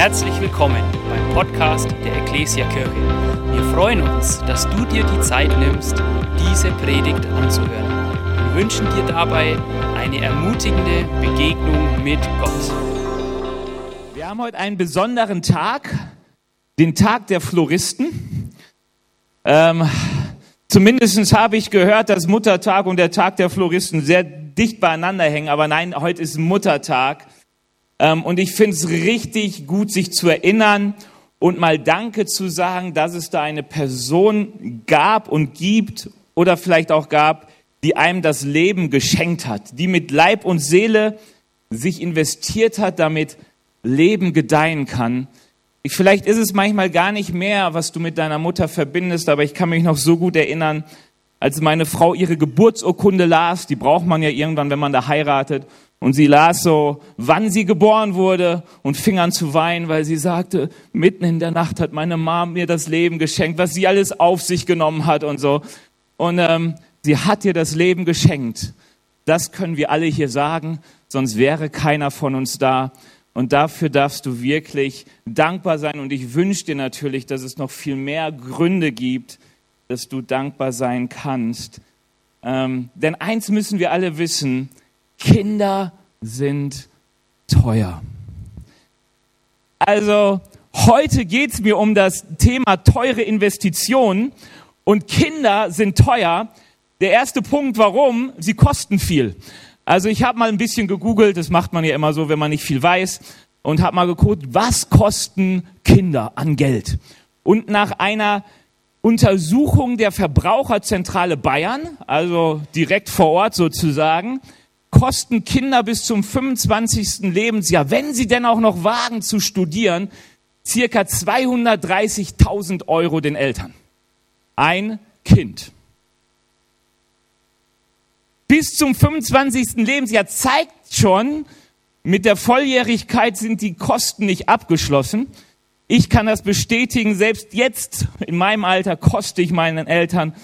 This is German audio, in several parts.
Herzlich willkommen beim Podcast der Ecclesia Kirche. Wir freuen uns, dass du dir die Zeit nimmst, diese Predigt anzuhören. Wir wünschen dir dabei eine ermutigende Begegnung mit Gott. Wir haben heute einen besonderen Tag, den Tag der Floristen. Ähm, zumindest habe ich gehört, dass Muttertag und der Tag der Floristen sehr dicht beieinander hängen. Aber nein, heute ist Muttertag. Ähm, und ich finde es richtig gut, sich zu erinnern und mal Danke zu sagen, dass es da eine Person gab und gibt oder vielleicht auch gab, die einem das Leben geschenkt hat, die mit Leib und Seele sich investiert hat, damit Leben gedeihen kann. Vielleicht ist es manchmal gar nicht mehr, was du mit deiner Mutter verbindest, aber ich kann mich noch so gut erinnern, als meine Frau ihre Geburtsurkunde las, die braucht man ja irgendwann, wenn man da heiratet, und sie las so, wann sie geboren wurde und fing an zu weinen, weil sie sagte, mitten in der Nacht hat meine Mom mir das Leben geschenkt, was sie alles auf sich genommen hat und so. Und ähm, sie hat dir das Leben geschenkt. Das können wir alle hier sagen, sonst wäre keiner von uns da. Und dafür darfst du wirklich dankbar sein. Und ich wünsche dir natürlich, dass es noch viel mehr Gründe gibt, dass du dankbar sein kannst. Ähm, denn eins müssen wir alle wissen, Kinder sind teuer. Also heute geht es mir um das Thema teure Investitionen und Kinder sind teuer. Der erste Punkt, warum? Sie kosten viel. Also ich habe mal ein bisschen gegoogelt, das macht man ja immer so, wenn man nicht viel weiß, und habe mal geguckt, was kosten Kinder an Geld. Und nach einer Untersuchung der Verbraucherzentrale Bayern, also direkt vor Ort sozusagen, kosten Kinder bis zum 25. Lebensjahr, wenn sie denn auch noch wagen zu studieren, circa 230.000 Euro den Eltern. Ein Kind. Bis zum 25. Lebensjahr zeigt schon, mit der Volljährigkeit sind die Kosten nicht abgeschlossen. Ich kann das bestätigen, selbst jetzt in meinem Alter koste ich meinen Eltern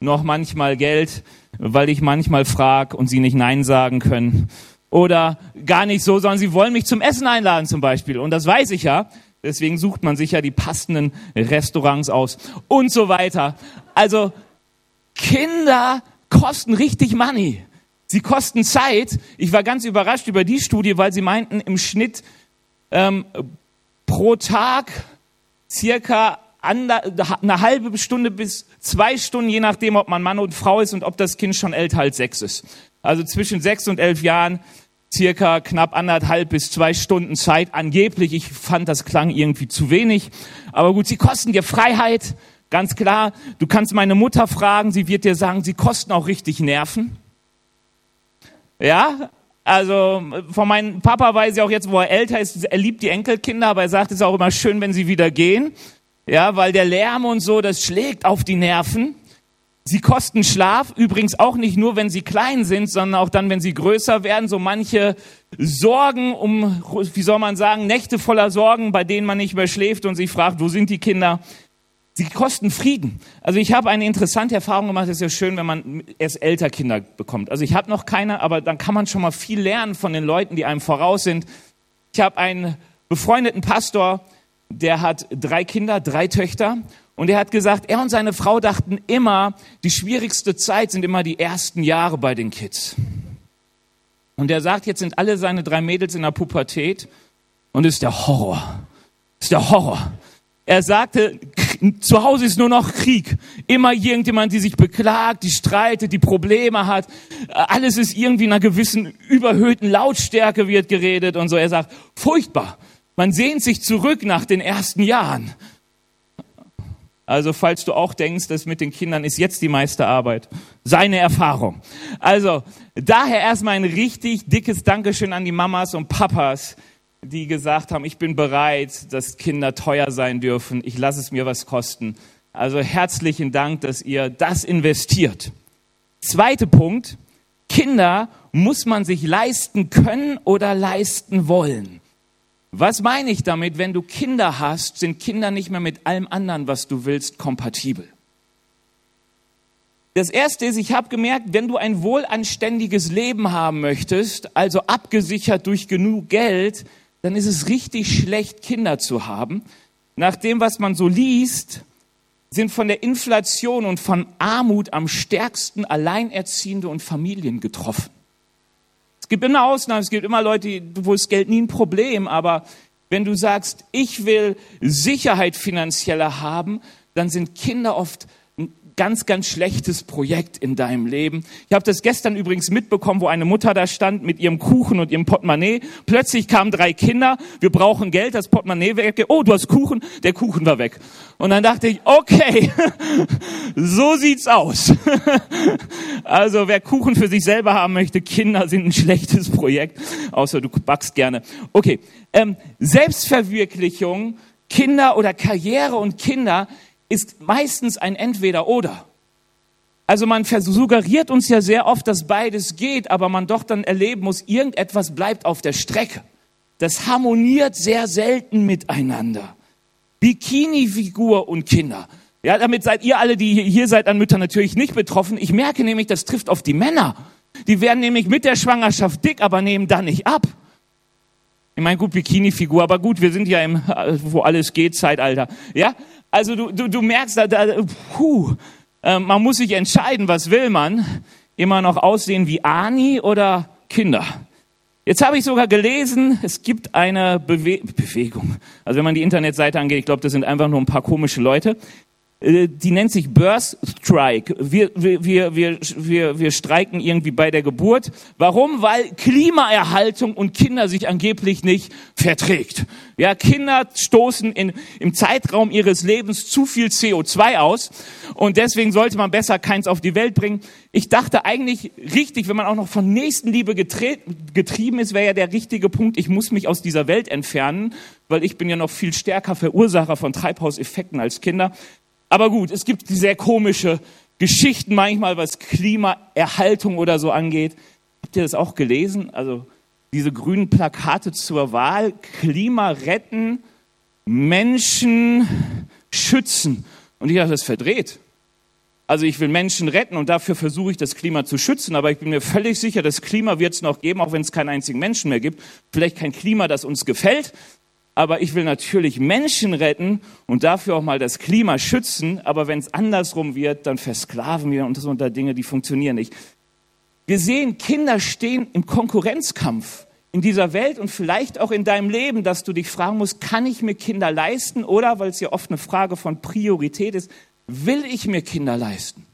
noch manchmal Geld weil ich manchmal frage und sie nicht Nein sagen können. Oder gar nicht so, sondern sie wollen mich zum Essen einladen zum Beispiel. Und das weiß ich ja. Deswegen sucht man sich ja die passenden Restaurants aus und so weiter. Also Kinder kosten richtig Money. Sie kosten Zeit. Ich war ganz überrascht über die Studie, weil sie meinten, im Schnitt ähm, pro Tag circa eine halbe Stunde bis zwei Stunden, je nachdem, ob man Mann und Frau ist und ob das Kind schon älter als sechs ist. Also zwischen sechs und elf Jahren circa knapp anderthalb bis zwei Stunden Zeit angeblich. Ich fand, das klang irgendwie zu wenig. Aber gut, sie kosten dir Freiheit, ganz klar. Du kannst meine Mutter fragen, sie wird dir sagen, sie kosten auch richtig Nerven. Ja, also von meinem Papa weiß ich auch jetzt, wo er älter ist, er liebt die Enkelkinder, aber er sagt es auch immer schön, wenn sie wieder gehen. Ja, weil der Lärm und so, das schlägt auf die Nerven. Sie kosten Schlaf, übrigens auch nicht nur, wenn sie klein sind, sondern auch dann, wenn sie größer werden. So manche Sorgen um, wie soll man sagen, Nächte voller Sorgen, bei denen man nicht mehr schläft und sich fragt, wo sind die Kinder? Sie kosten Frieden. Also ich habe eine interessante Erfahrung gemacht. Es ist ja schön, wenn man erst älter Kinder bekommt. Also ich habe noch keine, aber dann kann man schon mal viel lernen von den Leuten, die einem voraus sind. Ich habe einen befreundeten Pastor, der hat drei Kinder, drei Töchter. Und er hat gesagt, er und seine Frau dachten immer, die schwierigste Zeit sind immer die ersten Jahre bei den Kids. Und er sagt, jetzt sind alle seine drei Mädels in der Pubertät und ist der Horror. Ist der Horror. Er sagte, zu Hause ist nur noch Krieg. Immer irgendjemand, die sich beklagt, die streitet, die Probleme hat. Alles ist irgendwie in einer gewissen überhöhten Lautstärke wird geredet und so. Er sagt, furchtbar. Man sehnt sich zurück nach den ersten Jahren. Also falls du auch denkst, dass mit den Kindern ist jetzt die meiste Arbeit, seine Erfahrung. Also daher erstmal ein richtig dickes Dankeschön an die Mamas und Papas, die gesagt haben, ich bin bereit, dass Kinder teuer sein dürfen. Ich lasse es mir was kosten. Also herzlichen Dank, dass ihr das investiert. Zweiter Punkt. Kinder muss man sich leisten können oder leisten wollen. Was meine ich damit? Wenn du Kinder hast, sind Kinder nicht mehr mit allem anderen, was du willst, kompatibel. Das erste ist, ich habe gemerkt, wenn du ein wohlanständiges Leben haben möchtest, also abgesichert durch genug Geld, dann ist es richtig schlecht, Kinder zu haben. Nach dem, was man so liest, sind von der Inflation und von Armut am stärksten Alleinerziehende und Familien getroffen. Es gibt immer Ausnahmen, es gibt immer Leute, wo es Geld nie ein Problem, aber wenn du sagst, ich will Sicherheit finanzieller haben, dann sind Kinder oft ganz, ganz schlechtes Projekt in deinem Leben. Ich habe das gestern übrigens mitbekommen, wo eine Mutter da stand mit ihrem Kuchen und ihrem Portemonnaie. Plötzlich kamen drei Kinder, wir brauchen Geld, das Portemonnaie weg. Oh, du hast Kuchen, der Kuchen war weg. Und dann dachte ich, okay, so sieht's aus. also wer Kuchen für sich selber haben möchte, Kinder sind ein schlechtes Projekt, außer du backst gerne. Okay, ähm, Selbstverwirklichung, Kinder oder Karriere und Kinder ist meistens ein Entweder-Oder. Also man suggeriert uns ja sehr oft, dass beides geht, aber man doch dann erleben muss, irgendetwas bleibt auf der Strecke. Das harmoniert sehr selten miteinander. Bikini-Figur und Kinder. Ja, damit seid ihr alle, die hier seid, an Müttern natürlich nicht betroffen. Ich merke nämlich, das trifft auf die Männer. Die werden nämlich mit der Schwangerschaft dick, aber nehmen dann nicht ab. Ich meine, gut, Bikini-Figur, aber gut, wir sind ja im, wo alles geht, Zeitalter. Ja, also du, du, du merkst, da, da, puh, äh, man muss sich entscheiden, was will man? Immer noch aussehen wie Ani oder Kinder? Jetzt habe ich sogar gelesen, es gibt eine Bewe Bewegung. Also wenn man die Internetseite angeht, ich glaube, das sind einfach nur ein paar komische Leute. Äh, die nennt sich Birth Strike. Wir, wir, wir, wir, wir streiken irgendwie bei der Geburt. Warum? Weil Klimaerhaltung und Kinder sich angeblich nicht verträgt. Ja, Kinder stoßen in, im Zeitraum ihres Lebens zu viel CO2 aus und deswegen sollte man besser keins auf die Welt bringen. Ich dachte eigentlich richtig, wenn man auch noch von Nächstenliebe getrieben ist, wäre ja der richtige Punkt, ich muss mich aus dieser Welt entfernen, weil ich bin ja noch viel stärker Verursacher von Treibhauseffekten als Kinder. Aber gut, es gibt sehr komische Geschichten manchmal, was Klimaerhaltung oder so angeht. Habt ihr das auch gelesen? Also diese grünen Plakate zur Wahl, Klima retten, Menschen schützen. Und ich dachte, das ist verdreht. Also ich will Menschen retten und dafür versuche ich das Klima zu schützen, aber ich bin mir völlig sicher, das Klima wird es noch geben, auch wenn es keinen einzigen Menschen mehr gibt. Vielleicht kein Klima, das uns gefällt, aber ich will natürlich Menschen retten und dafür auch mal das Klima schützen. Aber wenn es andersrum wird, dann versklaven wir uns unter Dinge, die funktionieren nicht. Wir sehen, Kinder stehen im Konkurrenzkampf in dieser Welt und vielleicht auch in deinem Leben, dass du dich fragen musst, kann ich mir Kinder leisten? Oder, weil es ja oft eine Frage von Priorität ist, will ich mir Kinder leisten?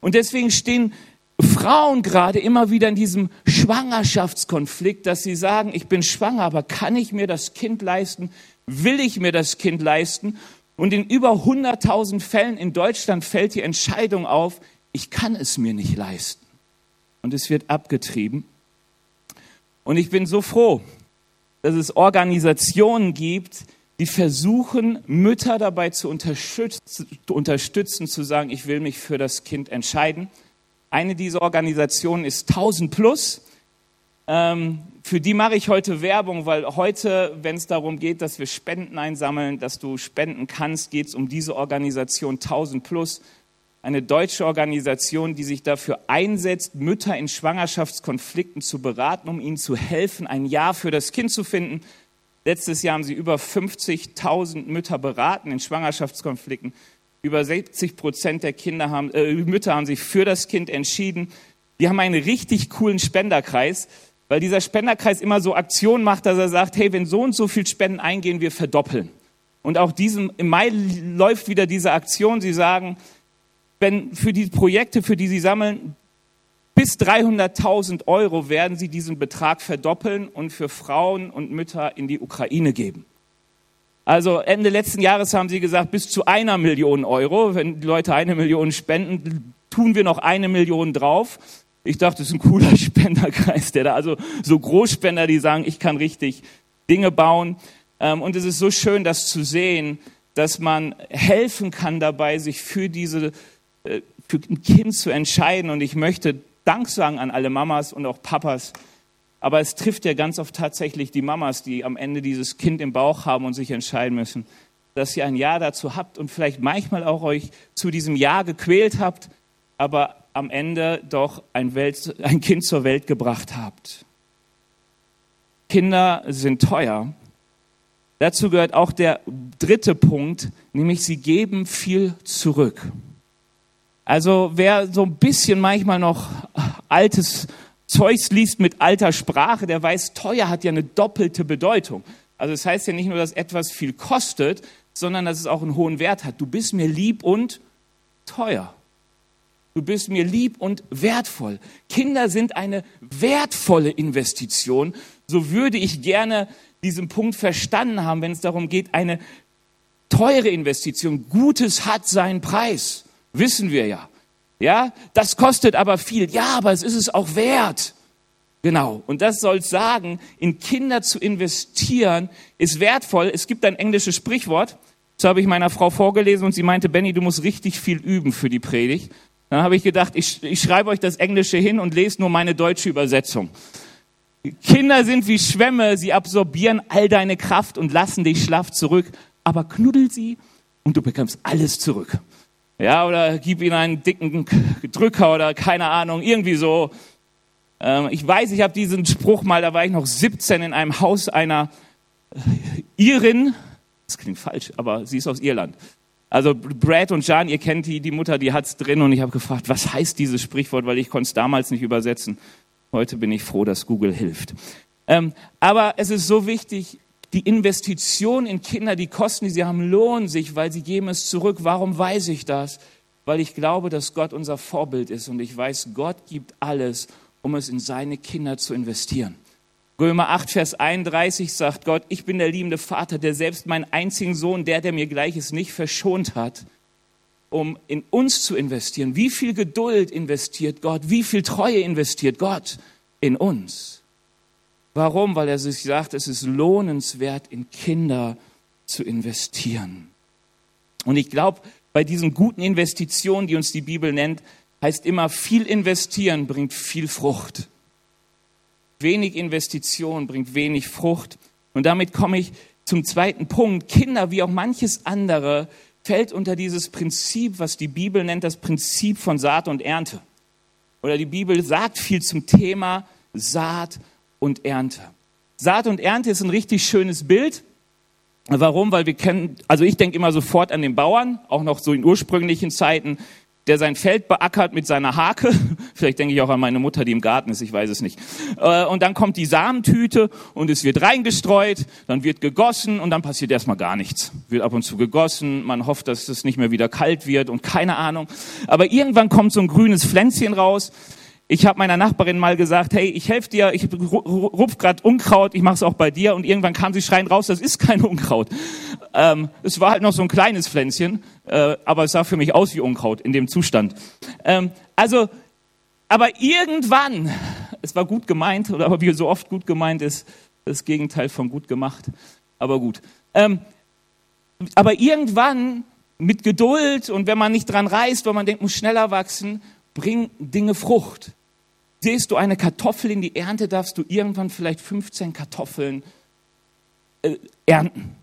Und deswegen stehen Frauen gerade immer wieder in diesem Schwangerschaftskonflikt, dass sie sagen, ich bin schwanger, aber kann ich mir das Kind leisten? Will ich mir das Kind leisten? Und in über 100.000 Fällen in Deutschland fällt die Entscheidung auf, ich kann es mir nicht leisten. Und es wird abgetrieben. Und ich bin so froh, dass es Organisationen gibt, die versuchen, Mütter dabei zu unterstützen, zu sagen, ich will mich für das Kind entscheiden. Eine dieser Organisationen ist 1000 Plus. Ähm, für die mache ich heute Werbung, weil heute, wenn es darum geht, dass wir Spenden einsammeln, dass du spenden kannst, geht es um diese Organisation 1000 Plus. Eine deutsche Organisation, die sich dafür einsetzt, Mütter in Schwangerschaftskonflikten zu beraten, um ihnen zu helfen, ein Ja für das Kind zu finden. Letztes Jahr haben sie über 50.000 Mütter beraten in Schwangerschaftskonflikten. Über 60 Prozent der Kinder haben, äh, Mütter haben sich für das Kind entschieden. Die haben einen richtig coolen Spenderkreis, weil dieser Spenderkreis immer so Aktionen macht, dass er sagt, hey, wenn so und so viel Spenden eingehen, wir verdoppeln. Und auch diesen, im Mai läuft wieder diese Aktion. Sie sagen, wenn für die Projekte, für die Sie sammeln, bis 300.000 Euro werden Sie diesen Betrag verdoppeln und für Frauen und Mütter in die Ukraine geben. Also Ende letzten Jahres haben sie gesagt, bis zu einer Million Euro. Wenn die Leute eine Million spenden, tun wir noch eine Million drauf. Ich dachte, das ist ein cooler Spenderkreis, der da, also so Großspender, die sagen, ich kann richtig Dinge bauen. Ähm, und es ist so schön, das zu sehen, dass man helfen kann dabei, sich für diese, äh, für ein Kind zu entscheiden. Und ich möchte Dank sagen an alle Mamas und auch Papas, aber es trifft ja ganz oft tatsächlich die Mamas, die am Ende dieses Kind im Bauch haben und sich entscheiden müssen, dass ihr ein Ja dazu habt und vielleicht manchmal auch euch zu diesem Ja gequält habt, aber am Ende doch ein, Welt, ein Kind zur Welt gebracht habt. Kinder sind teuer Dazu gehört auch der dritte Punkt, nämlich sie geben viel zurück. Also wer so ein bisschen manchmal noch altes Zeugs liest mit alter Sprache, der weiß, teuer hat ja eine doppelte Bedeutung. Also es das heißt ja nicht nur, dass etwas viel kostet, sondern dass es auch einen hohen Wert hat. Du bist mir lieb und teuer. Du bist mir lieb und wertvoll. Kinder sind eine wertvolle Investition. So würde ich gerne diesen Punkt verstanden haben, wenn es darum geht, eine teure Investition. Gutes hat seinen Preis. Wissen wir ja. Ja, das kostet aber viel. Ja, aber es ist es auch wert. Genau. Und das soll sagen, in Kinder zu investieren ist wertvoll. Es gibt ein englisches Sprichwort. Das habe ich meiner Frau vorgelesen und sie meinte, Benny, du musst richtig viel üben für die Predigt. Dann habe ich gedacht, ich, ich schreibe euch das Englische hin und lese nur meine deutsche Übersetzung. Kinder sind wie Schwämme, sie absorbieren all deine Kraft und lassen dich schlaff zurück. Aber knuddel sie und du bekommst alles zurück. Ja, oder gib ihnen einen dicken Drücker oder keine Ahnung, irgendwie so. Ähm, ich weiß, ich habe diesen Spruch mal, da war ich noch 17 in einem Haus einer Irin. Das klingt falsch, aber sie ist aus Irland. Also Brad und Jan, ihr kennt die, die Mutter, die hat's drin und ich habe gefragt, was heißt dieses Sprichwort, weil ich konnte es damals nicht übersetzen. Heute bin ich froh, dass Google hilft. Ähm, aber es ist so wichtig, die Investition in Kinder, die Kosten, die sie haben, lohnen sich, weil sie geben es zurück. Warum weiß ich das? Weil ich glaube, dass Gott unser Vorbild ist und ich weiß, Gott gibt alles, um es in seine Kinder zu investieren. Römer 8, Vers 31 sagt Gott, ich bin der liebende Vater, der selbst meinen einzigen Sohn, der, der mir gleich ist, nicht verschont hat, um in uns zu investieren. Wie viel Geduld investiert Gott? Wie viel Treue investiert Gott in uns? Warum? Weil er sich sagt, es ist lohnenswert, in Kinder zu investieren. Und ich glaube, bei diesen guten Investitionen, die uns die Bibel nennt, heißt immer, viel investieren bringt viel Frucht. Wenig Investition bringt wenig Frucht. Und damit komme ich zum zweiten Punkt. Kinder, wie auch manches andere, fällt unter dieses Prinzip, was die Bibel nennt, das Prinzip von Saat und Ernte. Oder die Bibel sagt viel zum Thema Saat und Ernte. Saat und Ernte ist ein richtig schönes Bild. Warum? Weil wir kennen, also ich denke immer sofort an den Bauern, auch noch so in ursprünglichen Zeiten der sein Feld beackert mit seiner Hake. Vielleicht denke ich auch an meine Mutter, die im Garten ist, ich weiß es nicht. Äh, und dann kommt die Samentüte und es wird reingestreut, dann wird gegossen und dann passiert erstmal gar nichts. Wird ab und zu gegossen, man hofft, dass es nicht mehr wieder kalt wird und keine Ahnung. Aber irgendwann kommt so ein grünes Pflänzchen raus. Ich habe meiner Nachbarin mal gesagt, hey, ich helfe dir, ich rupf gerade Unkraut, ich mache es auch bei dir. Und irgendwann kam sie schreien raus, das ist kein Unkraut. Ähm, es war halt noch so ein kleines Pflänzchen, äh, aber es sah für mich aus wie Unkraut in dem Zustand. Ähm, also, aber irgendwann, es war gut gemeint, oder aber wie so oft gut gemeint ist, das Gegenteil von gut gemacht. Aber gut. Ähm, aber irgendwann mit Geduld und wenn man nicht dran reißt, weil man denkt, muss schneller wachsen, bringen Dinge Frucht. Siehst du eine Kartoffel in die Ernte, darfst du irgendwann vielleicht 15 Kartoffeln äh, ernten.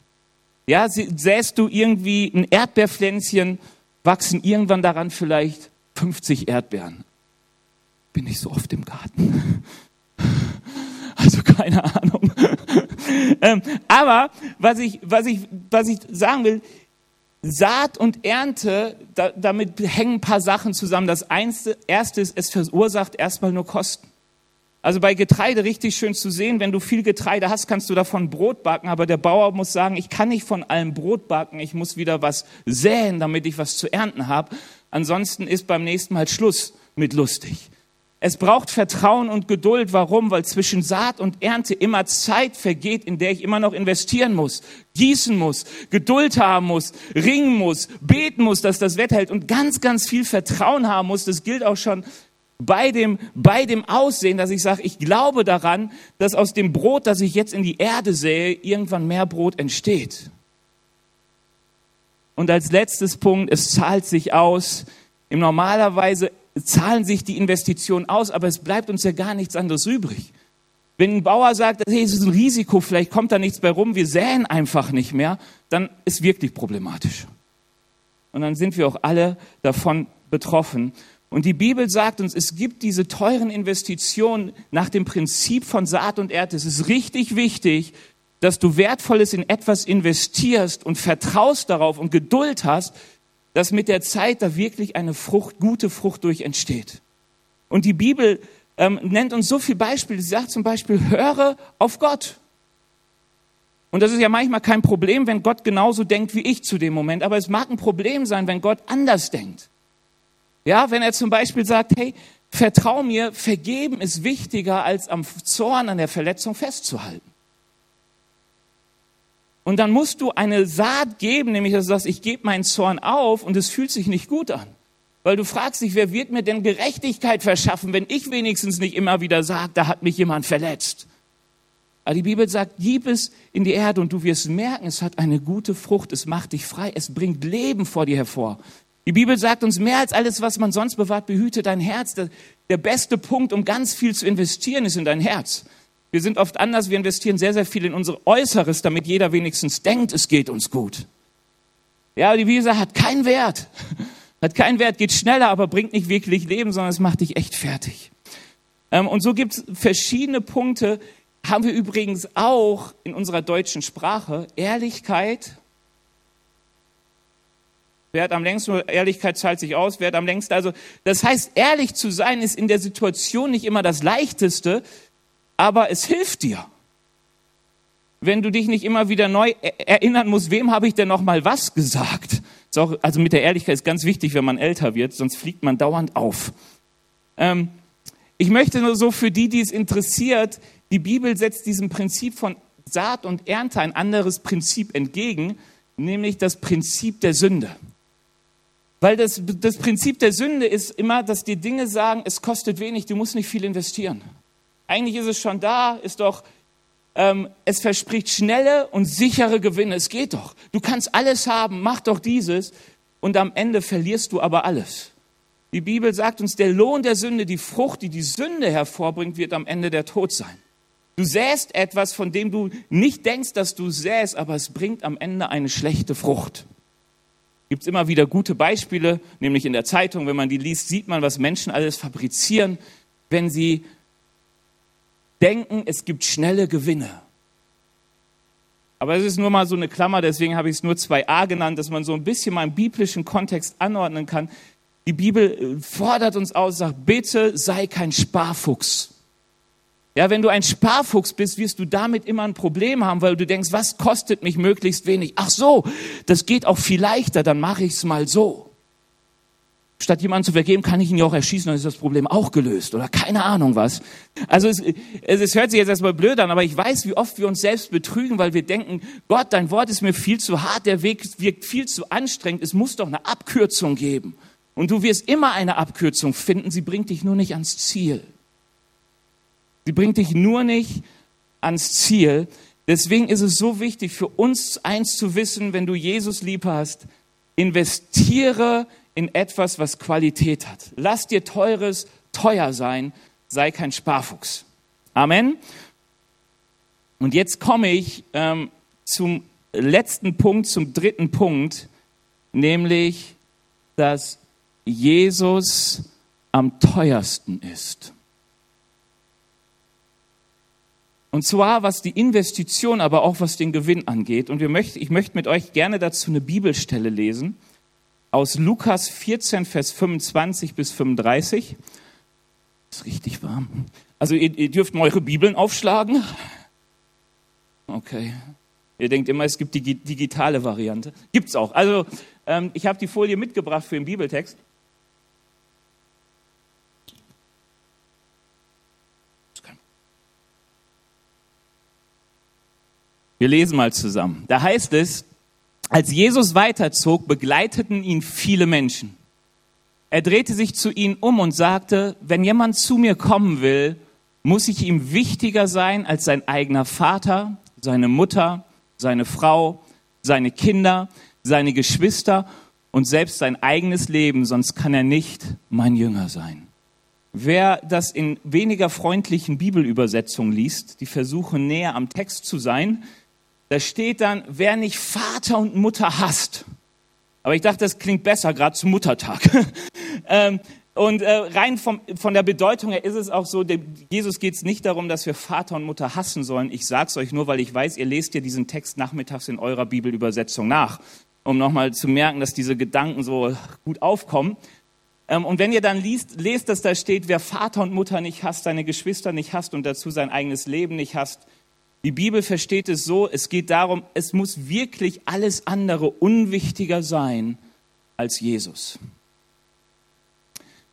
Ja, säst du irgendwie ein Erdbeerpflänzchen, wachsen irgendwann daran vielleicht 50 Erdbeeren. Bin ich so oft im Garten? Also keine Ahnung. ähm, aber was ich, was, ich, was ich sagen will, Saat und Ernte, da, damit hängen ein paar Sachen zusammen. Das erste ist, es verursacht erstmal nur Kosten. Also bei Getreide richtig schön zu sehen, wenn du viel Getreide hast, kannst du davon Brot backen, aber der Bauer muss sagen, ich kann nicht von allem Brot backen, ich muss wieder was säen, damit ich was zu ernten habe. Ansonsten ist beim nächsten Mal Schluss mit lustig. Es braucht Vertrauen und Geduld. Warum? Weil zwischen Saat und Ernte immer Zeit vergeht, in der ich immer noch investieren muss, gießen muss, Geduld haben muss, ringen muss, beten muss, dass das Wetter hält und ganz, ganz viel Vertrauen haben muss. Das gilt auch schon bei dem, bei dem Aussehen, dass ich sage, ich glaube daran, dass aus dem Brot, das ich jetzt in die Erde sähe, irgendwann mehr Brot entsteht. Und als letztes Punkt, es zahlt sich aus. Im normalerweise zahlen sich die Investitionen aus, aber es bleibt uns ja gar nichts anderes übrig. Wenn ein Bauer sagt, hey, es ist ein Risiko, vielleicht kommt da nichts bei rum, wir säen einfach nicht mehr, dann ist wirklich problematisch. Und dann sind wir auch alle davon betroffen. Und die Bibel sagt uns, es gibt diese teuren Investitionen nach dem Prinzip von Saat und Erde. Es ist richtig wichtig, dass du Wertvolles in etwas investierst und vertraust darauf und Geduld hast, dass mit der Zeit da wirklich eine Frucht, gute Frucht durch entsteht. Und die Bibel ähm, nennt uns so viele Beispiele. Sie sagt zum Beispiel, höre auf Gott. Und das ist ja manchmal kein Problem, wenn Gott genauso denkt wie ich zu dem Moment. Aber es mag ein Problem sein, wenn Gott anders denkt. Ja, wenn er zum Beispiel sagt, hey, vertrau mir, vergeben ist wichtiger, als am Zorn an der Verletzung festzuhalten. Und dann musst du eine Saat geben, nämlich dass du sagst, ich gebe meinen Zorn auf und es fühlt sich nicht gut an. Weil du fragst dich, wer wird mir denn Gerechtigkeit verschaffen, wenn ich wenigstens nicht immer wieder sage, da hat mich jemand verletzt. Aber die Bibel sagt, gib es in die Erde und du wirst merken, es hat eine gute Frucht, es macht dich frei, es bringt Leben vor dir hervor. Die Bibel sagt uns mehr als alles, was man sonst bewahrt, behüte dein Herz. Der, der beste Punkt, um ganz viel zu investieren, ist in dein Herz. Wir sind oft anders, wir investieren sehr, sehr viel in unser Äußeres, damit jeder wenigstens denkt, es geht uns gut. Ja, die sagt, hat keinen Wert. Hat keinen Wert, geht schneller, aber bringt nicht wirklich Leben, sondern es macht dich echt fertig. Ähm, und so gibt es verschiedene Punkte, haben wir übrigens auch in unserer deutschen Sprache. Ehrlichkeit. Wer hat am längsten, Ehrlichkeit zahlt sich aus, wer hat am längsten, also, das heißt, ehrlich zu sein ist in der Situation nicht immer das Leichteste, aber es hilft dir. Wenn du dich nicht immer wieder neu erinnern musst, wem habe ich denn noch mal was gesagt? Auch, also mit der Ehrlichkeit ist ganz wichtig, wenn man älter wird, sonst fliegt man dauernd auf. Ähm, ich möchte nur so für die, die es interessiert, die Bibel setzt diesem Prinzip von Saat und Ernte ein anderes Prinzip entgegen, nämlich das Prinzip der Sünde. Weil das, das Prinzip der Sünde ist immer, dass die Dinge sagen, es kostet wenig, du musst nicht viel investieren. Eigentlich ist es schon da, ist doch, ähm, es verspricht schnelle und sichere Gewinne. Es geht doch. Du kannst alles haben, mach doch dieses und am Ende verlierst du aber alles. Die Bibel sagt uns, der Lohn der Sünde, die Frucht, die die Sünde hervorbringt, wird am Ende der Tod sein. Du säst etwas, von dem du nicht denkst, dass du säst, aber es bringt am Ende eine schlechte Frucht. Gibt es immer wieder gute Beispiele, nämlich in der Zeitung, wenn man die liest, sieht man, was Menschen alles fabrizieren, wenn sie denken, es gibt schnelle Gewinne. Aber es ist nur mal so eine Klammer, deswegen habe ich es nur 2a genannt, dass man so ein bisschen mal im biblischen Kontext anordnen kann. Die Bibel äh, fordert uns aus, sagt, bitte sei kein Sparfuchs. Ja, wenn du ein Sparfuchs bist, wirst du damit immer ein Problem haben, weil du denkst, was kostet mich möglichst wenig? Ach so, das geht auch viel leichter, dann mache ich es mal so statt jemanden zu vergeben, kann ich ihn ja auch erschießen, dann ist das Problem auch gelöst oder keine Ahnung was. Also es, es, es hört sich jetzt erstmal blöd an, aber ich weiß, wie oft wir uns selbst betrügen, weil wir denken, Gott, dein Wort ist mir viel zu hart, der Weg wirkt viel zu anstrengend, es muss doch eine Abkürzung geben. Und du wirst immer eine Abkürzung finden, sie bringt dich nur nicht ans Ziel. Sie bringt dich nur nicht ans Ziel. Deswegen ist es so wichtig für uns eins zu wissen, wenn du Jesus lieb hast, investiere in etwas, was Qualität hat. Lass dir teures teuer sein, sei kein Sparfuchs. Amen. Und jetzt komme ich ähm, zum letzten Punkt, zum dritten Punkt, nämlich, dass Jesus am teuersten ist. Und zwar was die Investition, aber auch was den Gewinn angeht. Und wir möchten, ich möchte mit euch gerne dazu eine Bibelstelle lesen aus Lukas 14, Vers 25 bis 35. Ist richtig warm. Also ihr, ihr dürft mal eure Bibeln aufschlagen. Okay. Ihr denkt immer, es gibt die digitale Variante. Gibt's auch. Also ähm, ich habe die Folie mitgebracht für den Bibeltext. Wir lesen mal zusammen. Da heißt es, als Jesus weiterzog, begleiteten ihn viele Menschen. Er drehte sich zu ihnen um und sagte, wenn jemand zu mir kommen will, muss ich ihm wichtiger sein als sein eigener Vater, seine Mutter, seine Frau, seine Kinder, seine Geschwister und selbst sein eigenes Leben, sonst kann er nicht mein Jünger sein. Wer das in weniger freundlichen Bibelübersetzungen liest, die versuchen näher am Text zu sein, da steht dann, wer nicht Vater und Mutter hasst. Aber ich dachte, das klingt besser, gerade zum Muttertag. ähm, Und äh, rein vom, von der Bedeutung her ist es auch so, dem, Jesus geht es nicht darum, dass wir Vater und Mutter hassen sollen. Ich sage es euch nur, weil ich weiß, ihr lest ja diesen Text nachmittags in eurer Bibelübersetzung nach, um nochmal zu merken, dass diese Gedanken so gut aufkommen. Ähm, und wenn ihr dann liest, lest, dass da steht, wer Vater und Mutter nicht hasst, seine Geschwister nicht hasst und dazu sein eigenes Leben nicht hasst, die Bibel versteht es so, es geht darum, es muss wirklich alles andere unwichtiger sein als Jesus.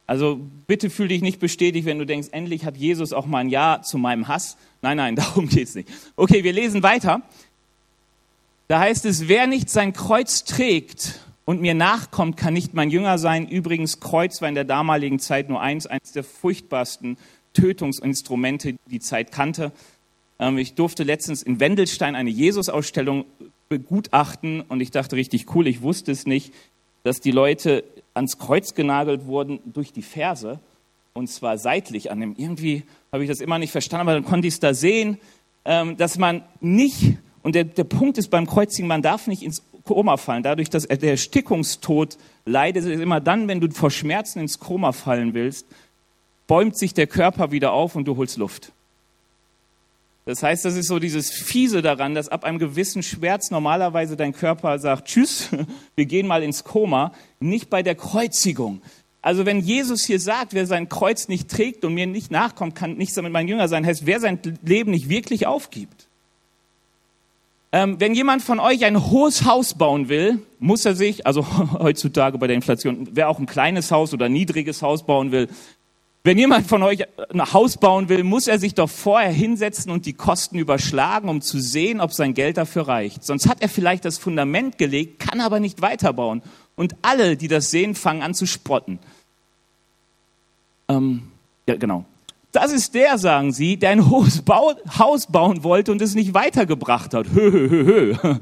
Also bitte fühl dich nicht bestätigt, wenn du denkst, endlich hat Jesus auch mal ein Ja zu meinem Hass. Nein, nein, darum geht's nicht. Okay, wir lesen weiter. Da heißt es, wer nicht sein Kreuz trägt und mir nachkommt, kann nicht mein Jünger sein. Übrigens, Kreuz war in der damaligen Zeit nur eins, eins der furchtbarsten Tötungsinstrumente, die die Zeit kannte. Ähm, ich durfte letztens in Wendelstein eine Jesus-Ausstellung begutachten und ich dachte richtig cool, ich wusste es nicht, dass die Leute ans Kreuz genagelt wurden durch die Ferse und zwar seitlich an dem. Irgendwie habe ich das immer nicht verstanden, aber dann konnte ich es da sehen, ähm, dass man nicht, und der, der Punkt ist beim Kreuzigen, man darf nicht ins Koma fallen. Dadurch, dass der Erstickungstod leidet, ist immer dann, wenn du vor Schmerzen ins Koma fallen willst, bäumt sich der Körper wieder auf und du holst Luft. Das heißt, das ist so dieses Fiese daran, dass ab einem gewissen Schmerz normalerweise dein Körper sagt, tschüss, wir gehen mal ins Koma, nicht bei der Kreuzigung. Also wenn Jesus hier sagt, wer sein Kreuz nicht trägt und mir nicht nachkommt, kann nicht mit mein Jünger sein, heißt, wer sein Leben nicht wirklich aufgibt. Ähm, wenn jemand von euch ein hohes Haus bauen will, muss er sich, also heutzutage bei der Inflation, wer auch ein kleines Haus oder ein niedriges Haus bauen will, wenn jemand von euch ein Haus bauen will, muss er sich doch vorher hinsetzen und die Kosten überschlagen, um zu sehen, ob sein Geld dafür reicht. Sonst hat er vielleicht das Fundament gelegt, kann aber nicht weiterbauen. Und alle, die das sehen, fangen an zu spotten. Ähm, ja, genau. Das ist der, sagen sie, der ein hohes Haus bauen wollte und es nicht weitergebracht hat. Hö, hö, hö, hö.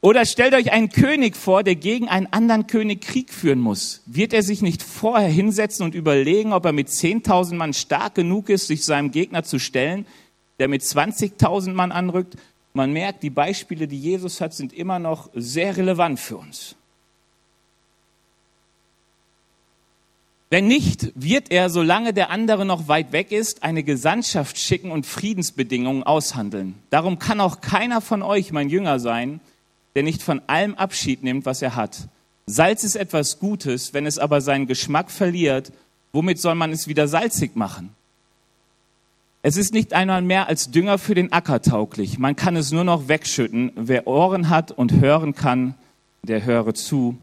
Oder stellt euch einen König vor, der gegen einen anderen König Krieg führen muss. Wird er sich nicht vorher hinsetzen und überlegen, ob er mit 10.000 Mann stark genug ist, sich seinem Gegner zu stellen, der mit 20.000 Mann anrückt? Man merkt, die Beispiele, die Jesus hat, sind immer noch sehr relevant für uns. Wenn nicht, wird er, solange der andere noch weit weg ist, eine Gesandtschaft schicken und Friedensbedingungen aushandeln. Darum kann auch keiner von euch mein Jünger sein, der nicht von allem Abschied nimmt, was er hat. Salz ist etwas Gutes, wenn es aber seinen Geschmack verliert, womit soll man es wieder salzig machen? Es ist nicht einmal mehr als Dünger für den Acker tauglich. Man kann es nur noch wegschütten. Wer Ohren hat und hören kann, der höre zu.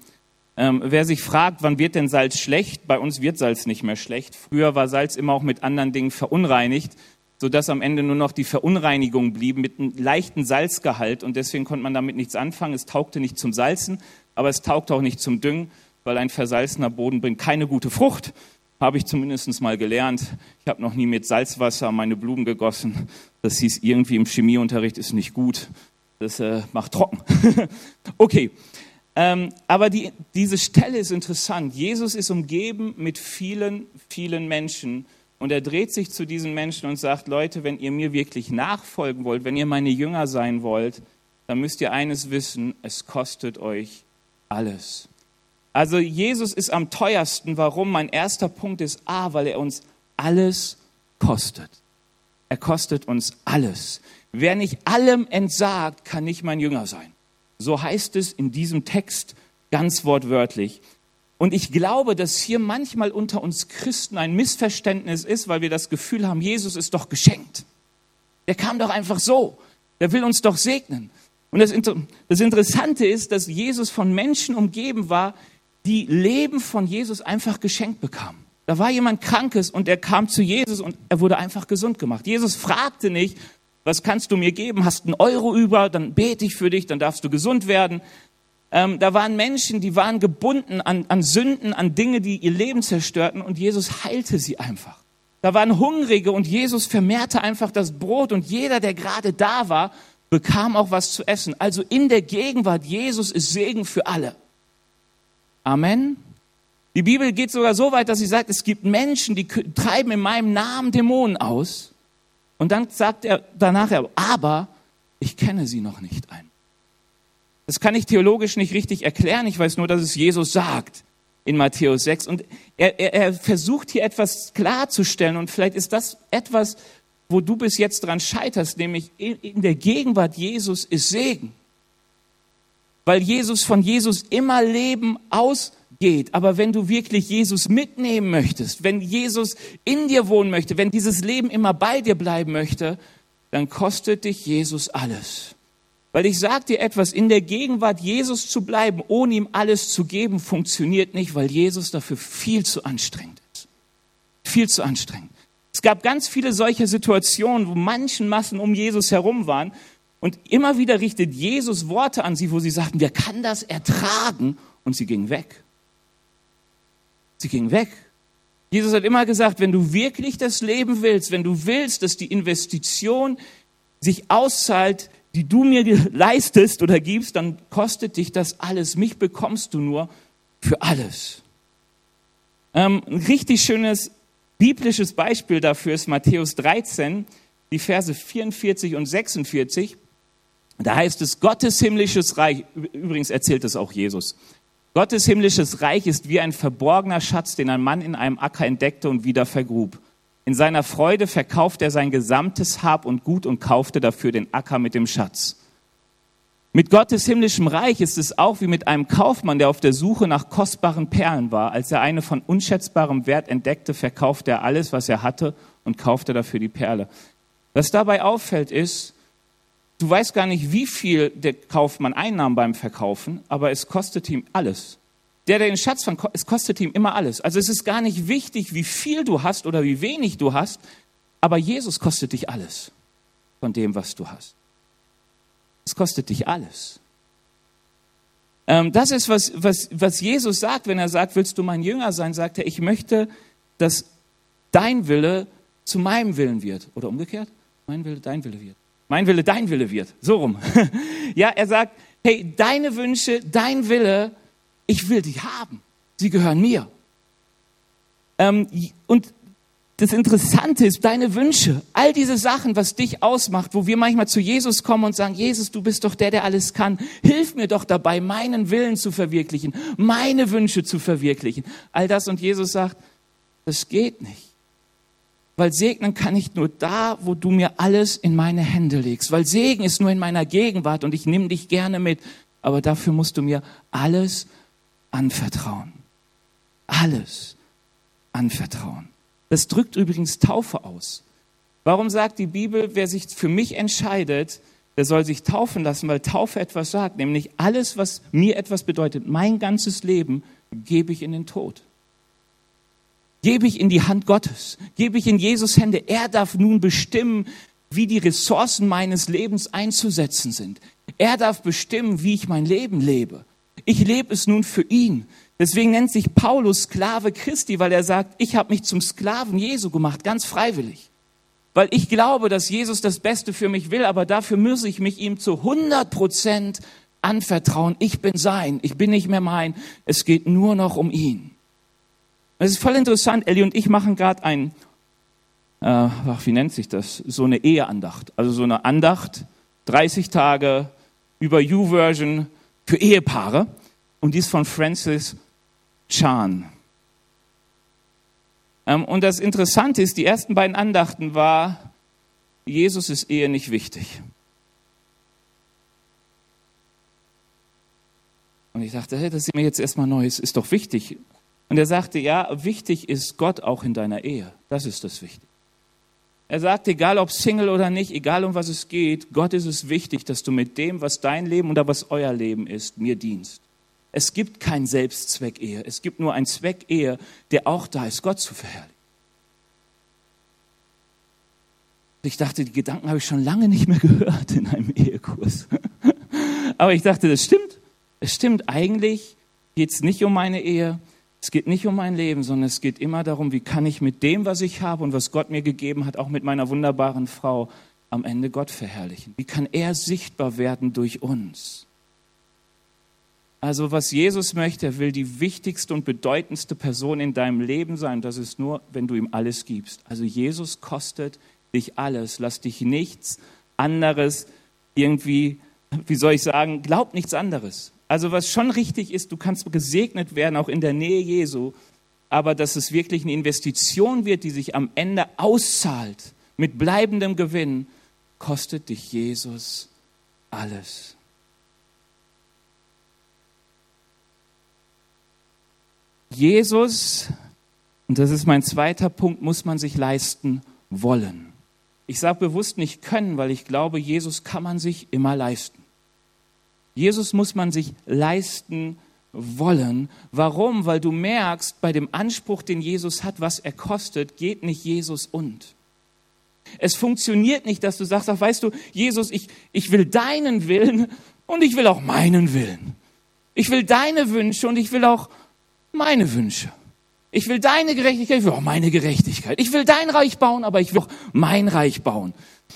Ähm, wer sich fragt, wann wird denn Salz schlecht? Bei uns wird Salz nicht mehr schlecht. Früher war Salz immer auch mit anderen Dingen verunreinigt sodass am Ende nur noch die Verunreinigung blieb mit einem leichten Salzgehalt und deswegen konnte man damit nichts anfangen. Es taugte nicht zum Salzen, aber es taugte auch nicht zum Düngen, weil ein versalzener Boden bringt keine gute Frucht. Habe ich zumindest mal gelernt. Ich habe noch nie mit Salzwasser meine Blumen gegossen. Das hieß irgendwie im Chemieunterricht ist nicht gut. Das äh, macht trocken. okay. Ähm, aber die, diese Stelle ist interessant. Jesus ist umgeben mit vielen, vielen Menschen, und er dreht sich zu diesen Menschen und sagt, Leute, wenn ihr mir wirklich nachfolgen wollt, wenn ihr meine Jünger sein wollt, dann müsst ihr eines wissen, es kostet euch alles. Also Jesus ist am teuersten. Warum? Mein erster Punkt ist A, weil er uns alles kostet. Er kostet uns alles. Wer nicht allem entsagt, kann nicht mein Jünger sein. So heißt es in diesem Text ganz wortwörtlich. Und ich glaube, dass hier manchmal unter uns Christen ein Missverständnis ist, weil wir das Gefühl haben, Jesus ist doch geschenkt. Der kam doch einfach so. Der will uns doch segnen. Und das, das Interessante ist, dass Jesus von Menschen umgeben war, die Leben von Jesus einfach geschenkt bekamen. Da war jemand Krankes und er kam zu Jesus und er wurde einfach gesund gemacht. Jesus fragte nicht, was kannst du mir geben? Hast einen Euro über, dann bete ich für dich, dann darfst du gesund werden. Ähm, da waren Menschen, die waren gebunden an, an Sünden, an Dinge, die ihr Leben zerstörten und Jesus heilte sie einfach. Da waren Hungrige und Jesus vermehrte einfach das Brot und jeder, der gerade da war, bekam auch was zu essen. Also in der Gegenwart Jesus ist Segen für alle. Amen. Die Bibel geht sogar so weit, dass sie sagt, es gibt Menschen, die treiben in meinem Namen Dämonen aus. Und dann sagt er danach, aber ich kenne sie noch nicht ein. Das kann ich theologisch nicht richtig erklären. Ich weiß nur, dass es Jesus sagt. in Matthäus 6. Und er, er, er versucht hier etwas klarzustellen und vielleicht ist das etwas, wo du bis jetzt dran scheiterst, nämlich in, in der Gegenwart Jesus ist Segen. Weil Jesus von Jesus immer Leben ausgeht. Aber wenn du wirklich Jesus mitnehmen möchtest, wenn Jesus in dir wohnen möchte, wenn dieses Leben immer bei dir bleiben möchte, dann kostet dich Jesus alles. Weil ich sage dir etwas, in der Gegenwart Jesus zu bleiben, ohne ihm alles zu geben, funktioniert nicht, weil Jesus dafür viel zu anstrengend ist. Viel zu anstrengend. Es gab ganz viele solche Situationen, wo manchen Massen um Jesus herum waren. Und immer wieder richtet Jesus Worte an sie, wo sie sagten, wer kann das ertragen? Und sie gingen weg. Sie gingen weg. Jesus hat immer gesagt, wenn du wirklich das Leben willst, wenn du willst, dass die Investition sich auszahlt, die du mir leistest oder gibst, dann kostet dich das alles. Mich bekommst du nur für alles. Ähm, ein richtig schönes biblisches Beispiel dafür ist Matthäus 13, die Verse 44 und 46. Da heißt es, Gottes himmlisches Reich, übrigens erzählt es auch Jesus, Gottes himmlisches Reich ist wie ein verborgener Schatz, den ein Mann in einem Acker entdeckte und wieder vergrub. In seiner Freude verkauft er sein gesamtes Hab und Gut und kaufte dafür den Acker mit dem Schatz. Mit Gottes himmlischem Reich ist es auch wie mit einem Kaufmann, der auf der Suche nach kostbaren Perlen war. Als er eine von unschätzbarem Wert entdeckte, verkaufte er alles, was er hatte und kaufte dafür die Perle. Was dabei auffällt ist, du weißt gar nicht, wie viel der Kaufmann einnahm beim Verkaufen, aber es kostet ihm alles. Der, der den Schatz fand, es kostet ihm immer alles. Also es ist gar nicht wichtig, wie viel du hast oder wie wenig du hast, aber Jesus kostet dich alles von dem, was du hast. Es kostet dich alles. Ähm, das ist, was, was, was Jesus sagt, wenn er sagt, willst du mein Jünger sein, sagt er, ich möchte, dass dein Wille zu meinem Willen wird. Oder umgekehrt, mein Wille dein Wille wird. Mein Wille dein Wille wird. So rum. ja, er sagt, hey, deine Wünsche, dein Wille ich will die haben. Sie gehören mir. Ähm, und das Interessante ist, deine Wünsche, all diese Sachen, was dich ausmacht, wo wir manchmal zu Jesus kommen und sagen, Jesus, du bist doch der, der alles kann. Hilf mir doch dabei, meinen Willen zu verwirklichen, meine Wünsche zu verwirklichen. All das und Jesus sagt, das geht nicht. Weil segnen kann ich nur da, wo du mir alles in meine Hände legst. Weil Segen ist nur in meiner Gegenwart und ich nehme dich gerne mit. Aber dafür musst du mir alles anvertrauen. Alles anvertrauen. Das drückt übrigens Taufe aus. Warum sagt die Bibel, wer sich für mich entscheidet, der soll sich taufen lassen, weil Taufe etwas sagt, nämlich alles, was mir etwas bedeutet, mein ganzes Leben, gebe ich in den Tod. Gebe ich in die Hand Gottes, gebe ich in Jesus Hände. Er darf nun bestimmen, wie die Ressourcen meines Lebens einzusetzen sind. Er darf bestimmen, wie ich mein Leben lebe. Ich lebe es nun für ihn. Deswegen nennt sich Paulus Sklave Christi, weil er sagt, ich habe mich zum Sklaven Jesu gemacht, ganz freiwillig. Weil ich glaube, dass Jesus das Beste für mich will, aber dafür muss ich mich ihm zu 100 Prozent anvertrauen. Ich bin sein, ich bin nicht mehr mein. Es geht nur noch um ihn. Es ist voll interessant. Ellie und ich machen gerade ein, äh, ach, wie nennt sich das? So eine Eheandacht. Also so eine Andacht, 30 Tage über YouVersion für Ehepaare und die ist von Francis Chan. Ähm, und das Interessante ist, die ersten beiden Andachten war, Jesus ist Ehe nicht wichtig. Und ich dachte, hey, das ist mir jetzt erstmal neu, es ist doch wichtig. Und er sagte, ja, wichtig ist Gott auch in deiner Ehe. Das ist das Wichtige. Er sagt, egal ob Single oder nicht, egal um was es geht, Gott ist es wichtig, dass du mit dem, was dein Leben oder was euer Leben ist, mir dienst. Es gibt kein Selbstzweck-Ehe. Es gibt nur ein Zweck-Ehe, der auch da ist, Gott zu verherrlichen. Ich dachte, die Gedanken habe ich schon lange nicht mehr gehört in einem Ehekurs. Aber ich dachte, das stimmt. Es stimmt. Eigentlich geht es nicht um meine Ehe, es geht nicht um mein Leben, sondern es geht immer darum, wie kann ich mit dem, was ich habe und was Gott mir gegeben hat, auch mit meiner wunderbaren Frau, am Ende Gott verherrlichen. Wie kann er sichtbar werden durch uns? Also was Jesus möchte, er will die wichtigste und bedeutendste Person in deinem Leben sein. Das ist nur, wenn du ihm alles gibst. Also Jesus kostet dich alles. Lass dich nichts anderes irgendwie, wie soll ich sagen, glaub nichts anderes. Also was schon richtig ist, du kannst gesegnet werden, auch in der Nähe Jesu, aber dass es wirklich eine Investition wird, die sich am Ende auszahlt mit bleibendem Gewinn, kostet dich Jesus alles. Jesus, und das ist mein zweiter Punkt, muss man sich leisten wollen. Ich sage bewusst nicht können, weil ich glaube, Jesus kann man sich immer leisten. Jesus muss man sich leisten wollen. Warum? Weil du merkst, bei dem Anspruch, den Jesus hat, was er kostet, geht nicht Jesus und. Es funktioniert nicht, dass du sagst, ach, weißt du, Jesus, ich, ich will deinen Willen und ich will auch meinen Willen. Ich will deine Wünsche und ich will auch meine Wünsche. Ich will deine Gerechtigkeit, ich will auch meine Gerechtigkeit. Ich will dein Reich bauen, aber ich will auch mein Reich bauen.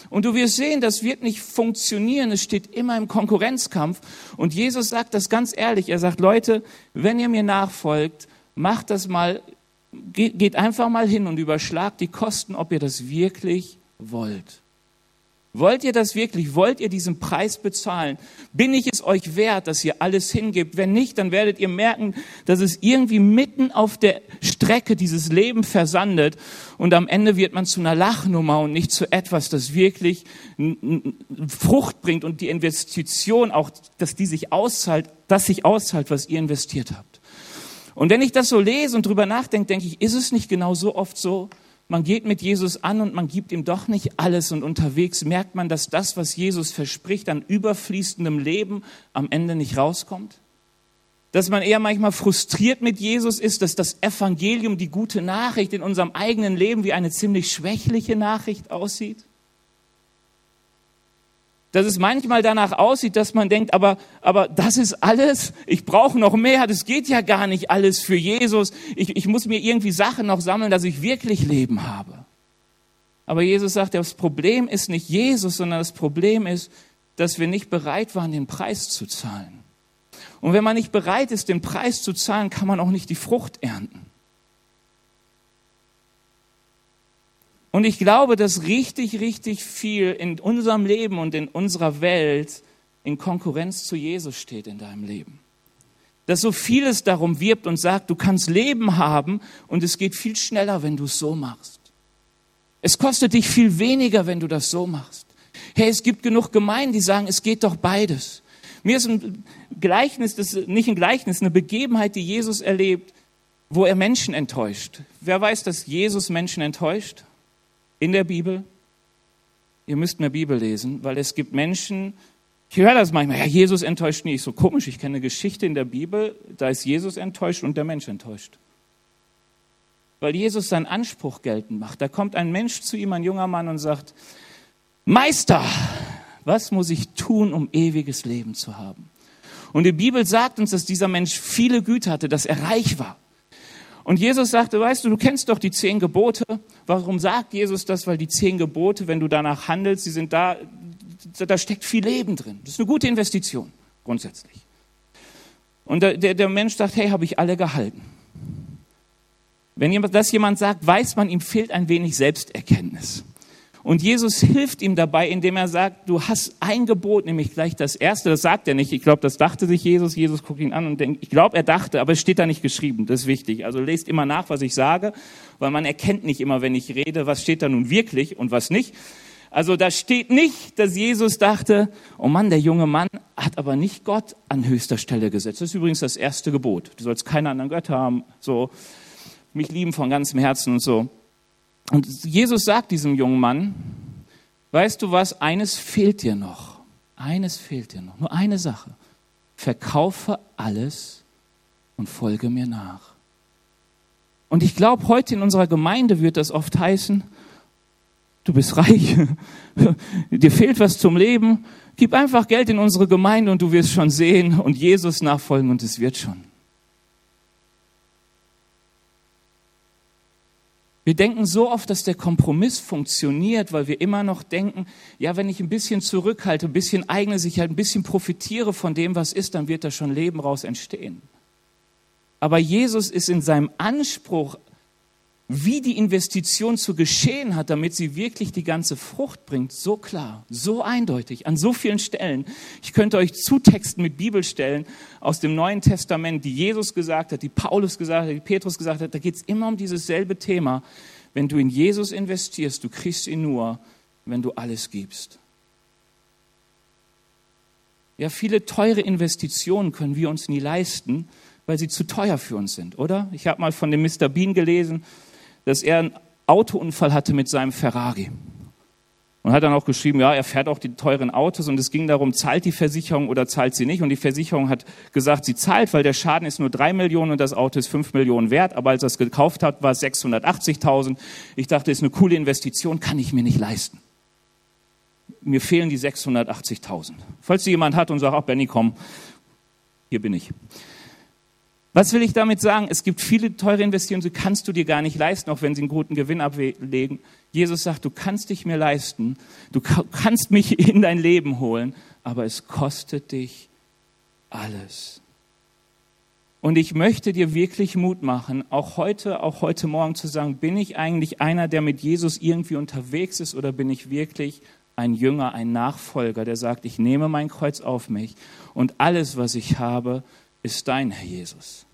Und du wirst sehen, das wird nicht funktionieren. Es steht immer im Konkurrenzkampf. Und Jesus sagt das ganz ehrlich. Er sagt, Leute, wenn ihr mir nachfolgt, macht das mal, geht einfach mal hin und überschlagt die Kosten, ob ihr das wirklich wollt. Wollt ihr das wirklich? Wollt ihr diesen Preis bezahlen? Bin ich es euch wert, dass ihr alles hingebt? Wenn nicht, dann werdet ihr merken, dass es irgendwie mitten auf der Strecke dieses Leben versandet und am Ende wird man zu einer Lachnummer und nicht zu etwas, das wirklich Frucht bringt und die Investition auch, dass die sich auszahlt, dass sich auszahlt, was ihr investiert habt. Und wenn ich das so lese und drüber nachdenke, denke ich, ist es nicht genau so oft so, man geht mit Jesus an und man gibt ihm doch nicht alles und unterwegs merkt man, dass das, was Jesus verspricht an überfließendem Leben, am Ende nicht rauskommt? Dass man eher manchmal frustriert mit Jesus ist, dass das Evangelium, die gute Nachricht in unserem eigenen Leben wie eine ziemlich schwächliche Nachricht aussieht? Dass es manchmal danach aussieht, dass man denkt, aber, aber das ist alles, ich brauche noch mehr, das geht ja gar nicht alles für Jesus, ich, ich muss mir irgendwie Sachen noch sammeln, dass ich wirklich Leben habe. Aber Jesus sagt, das Problem ist nicht Jesus, sondern das Problem ist, dass wir nicht bereit waren, den Preis zu zahlen. Und wenn man nicht bereit ist, den Preis zu zahlen, kann man auch nicht die Frucht ernten. Und ich glaube, dass richtig, richtig viel in unserem Leben und in unserer Welt in Konkurrenz zu Jesus steht in deinem Leben. Dass so vieles darum wirbt und sagt, du kannst Leben haben und es geht viel schneller, wenn du es so machst. Es kostet dich viel weniger, wenn du das so machst. Hey, es gibt genug Gemeinden, die sagen, es geht doch beides. Mir ist ein Gleichnis, das ist nicht ein Gleichnis, eine Begebenheit, die Jesus erlebt, wo er Menschen enttäuscht. Wer weiß, dass Jesus Menschen enttäuscht? In der Bibel. Ihr müsst mehr Bibel lesen, weil es gibt Menschen, ich höre das manchmal, ja, Jesus enttäuscht nie. So komisch, ich kenne eine Geschichte in der Bibel, da ist Jesus enttäuscht und der Mensch enttäuscht. Weil Jesus seinen Anspruch geltend macht. Da kommt ein Mensch zu ihm, ein junger Mann, und sagt, Meister, was muss ich tun, um ewiges Leben zu haben? Und die Bibel sagt uns, dass dieser Mensch viele Güter hatte, dass er reich war. Und Jesus sagte, weißt du, du kennst doch die zehn Gebote. Warum sagt Jesus das? Weil die zehn Gebote, wenn du danach handelst, sie sind da, da steckt viel Leben drin. Das ist eine gute Investition, grundsätzlich. Und der, der, Mensch sagt, hey, habe ich alle gehalten. Wenn das jemand sagt, weiß man, ihm fehlt ein wenig Selbsterkenntnis. Und Jesus hilft ihm dabei, indem er sagt, du hast ein Gebot, nämlich gleich das erste. Das sagt er nicht. Ich glaube, das dachte sich Jesus. Jesus guckt ihn an und denkt, ich glaube, er dachte, aber es steht da nicht geschrieben. Das ist wichtig. Also lest immer nach, was ich sage, weil man erkennt nicht immer, wenn ich rede, was steht da nun wirklich und was nicht. Also da steht nicht, dass Jesus dachte, oh Mann, der junge Mann hat aber nicht Gott an höchster Stelle gesetzt. Das ist übrigens das erste Gebot. Du sollst keine anderen Götter haben, so mich lieben von ganzem Herzen und so. Und Jesus sagt diesem jungen Mann, weißt du was, eines fehlt dir noch. Eines fehlt dir noch. Nur eine Sache. Verkaufe alles und folge mir nach. Und ich glaube, heute in unserer Gemeinde wird das oft heißen, du bist reich, dir fehlt was zum Leben, gib einfach Geld in unsere Gemeinde und du wirst schon sehen und Jesus nachfolgen und es wird schon. Wir denken so oft, dass der Kompromiss funktioniert, weil wir immer noch denken, ja, wenn ich ein bisschen zurückhalte, ein bisschen eigene Sicherheit, ein bisschen profitiere von dem, was ist, dann wird da schon Leben raus entstehen. Aber Jesus ist in seinem Anspruch wie die Investition zu geschehen hat, damit sie wirklich die ganze Frucht bringt, so klar, so eindeutig, an so vielen Stellen. Ich könnte euch zutexten mit Bibelstellen aus dem Neuen Testament, die Jesus gesagt hat, die Paulus gesagt hat, die Petrus gesagt hat. Da geht es immer um dieses selbe Thema. Wenn du in Jesus investierst, du kriegst ihn nur, wenn du alles gibst. Ja, viele teure Investitionen können wir uns nie leisten, weil sie zu teuer für uns sind, oder? Ich habe mal von dem Mr. Bean gelesen, dass er einen Autounfall hatte mit seinem Ferrari. Und hat dann auch geschrieben, ja, er fährt auch die teuren Autos und es ging darum, zahlt die Versicherung oder zahlt sie nicht. Und die Versicherung hat gesagt, sie zahlt, weil der Schaden ist nur drei Millionen und das Auto ist fünf Millionen wert. Aber als er es gekauft hat, war es 680.000. Ich dachte, ist eine coole Investition, kann ich mir nicht leisten. Mir fehlen die 680.000. Falls sie jemand hat und sagt, ach Benny, komm, hier bin ich. Was will ich damit sagen? Es gibt viele teure Investitionen, die kannst du dir gar nicht leisten, auch wenn sie einen guten Gewinn ablegen. Jesus sagt, du kannst dich mir leisten, du kannst mich in dein Leben holen, aber es kostet dich alles. Und ich möchte dir wirklich Mut machen, auch heute, auch heute Morgen zu sagen, bin ich eigentlich einer, der mit Jesus irgendwie unterwegs ist oder bin ich wirklich ein Jünger, ein Nachfolger, der sagt, ich nehme mein Kreuz auf mich und alles, was ich habe, ist dein, Herr Jesus.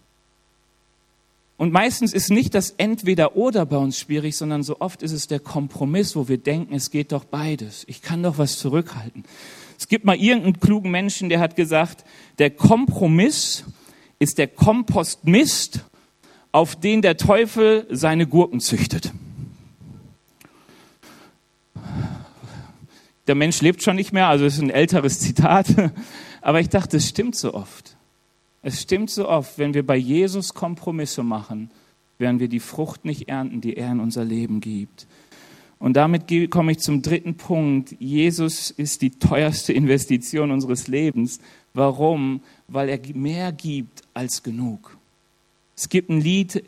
Und meistens ist nicht das Entweder-Oder bei uns schwierig, sondern so oft ist es der Kompromiss, wo wir denken, es geht doch beides. Ich kann doch was zurückhalten. Es gibt mal irgendeinen klugen Menschen, der hat gesagt, der Kompromiss ist der Kompostmist, auf den der Teufel seine Gurken züchtet. Der Mensch lebt schon nicht mehr, also ist ein älteres Zitat. Aber ich dachte, es stimmt so oft. Es stimmt so oft, wenn wir bei Jesus Kompromisse machen, werden wir die Frucht nicht ernten, die er in unser Leben gibt. Und damit komme ich zum dritten Punkt. Jesus ist die teuerste Investition unseres Lebens. Warum? Weil er mehr gibt als genug. Es gibt ein Lied,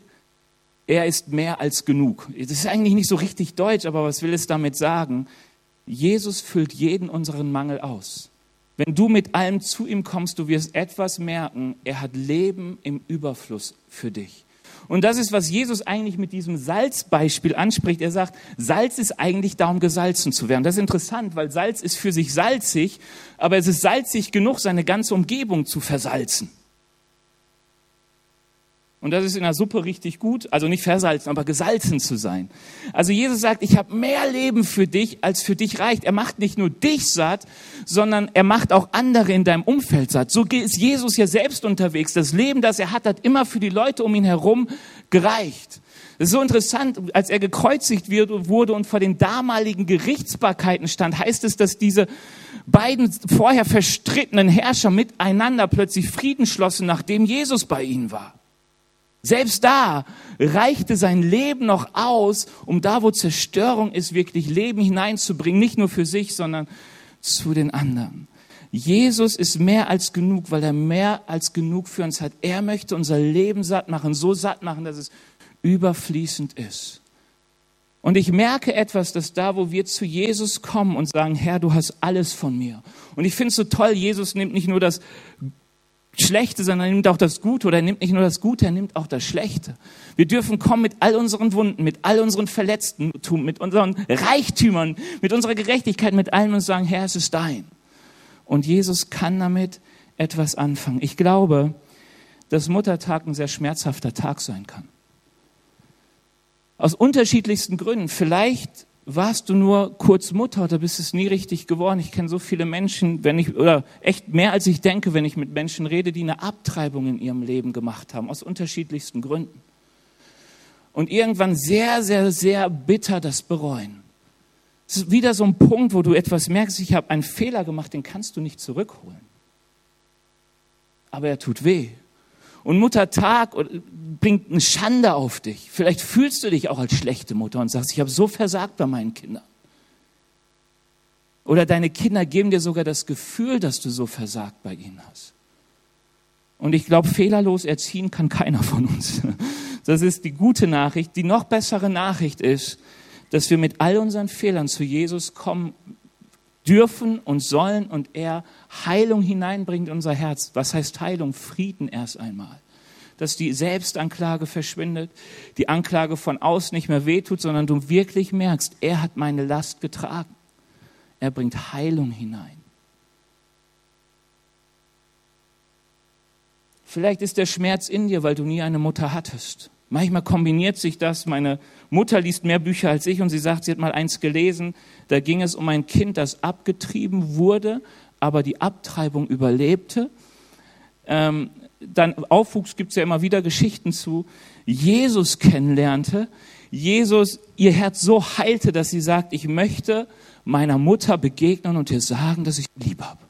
er ist mehr als genug. Das ist eigentlich nicht so richtig deutsch, aber was will es damit sagen? Jesus füllt jeden unseren Mangel aus. Wenn du mit allem zu ihm kommst, du wirst etwas merken, er hat Leben im Überfluss für dich. Und das ist, was Jesus eigentlich mit diesem Salzbeispiel anspricht. Er sagt, Salz ist eigentlich darum, gesalzen zu werden. Das ist interessant, weil Salz ist für sich salzig, aber es ist salzig genug, seine ganze Umgebung zu versalzen. Und das ist in der Suppe richtig gut, also nicht versalzen, aber gesalzen zu sein. Also Jesus sagt, ich habe mehr Leben für dich, als für dich reicht. Er macht nicht nur dich satt, sondern er macht auch andere in deinem Umfeld satt. So ist Jesus ja selbst unterwegs. Das Leben, das er hat, hat immer für die Leute um ihn herum gereicht. Das ist so interessant, als er gekreuzigt wurde und vor den damaligen Gerichtsbarkeiten stand, heißt es, dass diese beiden vorher verstrittenen Herrscher miteinander plötzlich Frieden schlossen, nachdem Jesus bei ihnen war. Selbst da reichte sein Leben noch aus, um da, wo Zerstörung ist, wirklich Leben hineinzubringen, nicht nur für sich, sondern zu den anderen. Jesus ist mehr als genug, weil er mehr als genug für uns hat. Er möchte unser Leben satt machen, so satt machen, dass es überfließend ist. Und ich merke etwas, dass da, wo wir zu Jesus kommen und sagen, Herr, du hast alles von mir. Und ich finde es so toll, Jesus nimmt nicht nur das Schlechte, sondern er nimmt auch das Gute. Oder er nimmt nicht nur das Gute, er nimmt auch das Schlechte. Wir dürfen kommen mit all unseren Wunden, mit all unseren Verletzten, mit unseren Reichtümern, mit unserer Gerechtigkeit, mit allem und sagen, Herr, es ist dein. Und Jesus kann damit etwas anfangen. Ich glaube, dass Muttertag ein sehr schmerzhafter Tag sein kann. Aus unterschiedlichsten Gründen. Vielleicht warst du nur kurz Mutter oder bist es nie richtig geworden. Ich kenne so viele Menschen, wenn ich, oder echt mehr als ich denke, wenn ich mit Menschen rede, die eine Abtreibung in ihrem Leben gemacht haben, aus unterschiedlichsten Gründen. Und irgendwann sehr, sehr, sehr bitter das bereuen. Es ist wieder so ein Punkt, wo du etwas merkst, ich habe einen Fehler gemacht, den kannst du nicht zurückholen. Aber er tut weh. Und Muttertag bringt eine Schande auf dich. Vielleicht fühlst du dich auch als schlechte Mutter und sagst, ich habe so versagt bei meinen Kindern. Oder deine Kinder geben dir sogar das Gefühl, dass du so versagt bei ihnen hast. Und ich glaube, fehlerlos erziehen kann keiner von uns. Das ist die gute Nachricht. Die noch bessere Nachricht ist, dass wir mit all unseren Fehlern zu Jesus kommen dürfen und sollen und er Heilung hineinbringt in unser Herz. Was heißt Heilung? Frieden erst einmal. dass die Selbstanklage verschwindet, die Anklage von außen nicht mehr wehtut, sondern du wirklich merkst, er hat meine Last getragen. Er bringt Heilung hinein. Vielleicht ist der Schmerz in dir, weil du nie eine Mutter hattest. Manchmal kombiniert sich das. Meine Mutter liest mehr Bücher als ich und sie sagt, sie hat mal eins gelesen. Da ging es um ein Kind, das abgetrieben wurde, aber die Abtreibung überlebte. Ähm, dann Aufwuchs gibt es ja immer wieder Geschichten zu. Jesus kennenlernte, Jesus ihr Herz so heilte, dass sie sagt, ich möchte meiner Mutter begegnen und ihr sagen, dass ich lieb habe.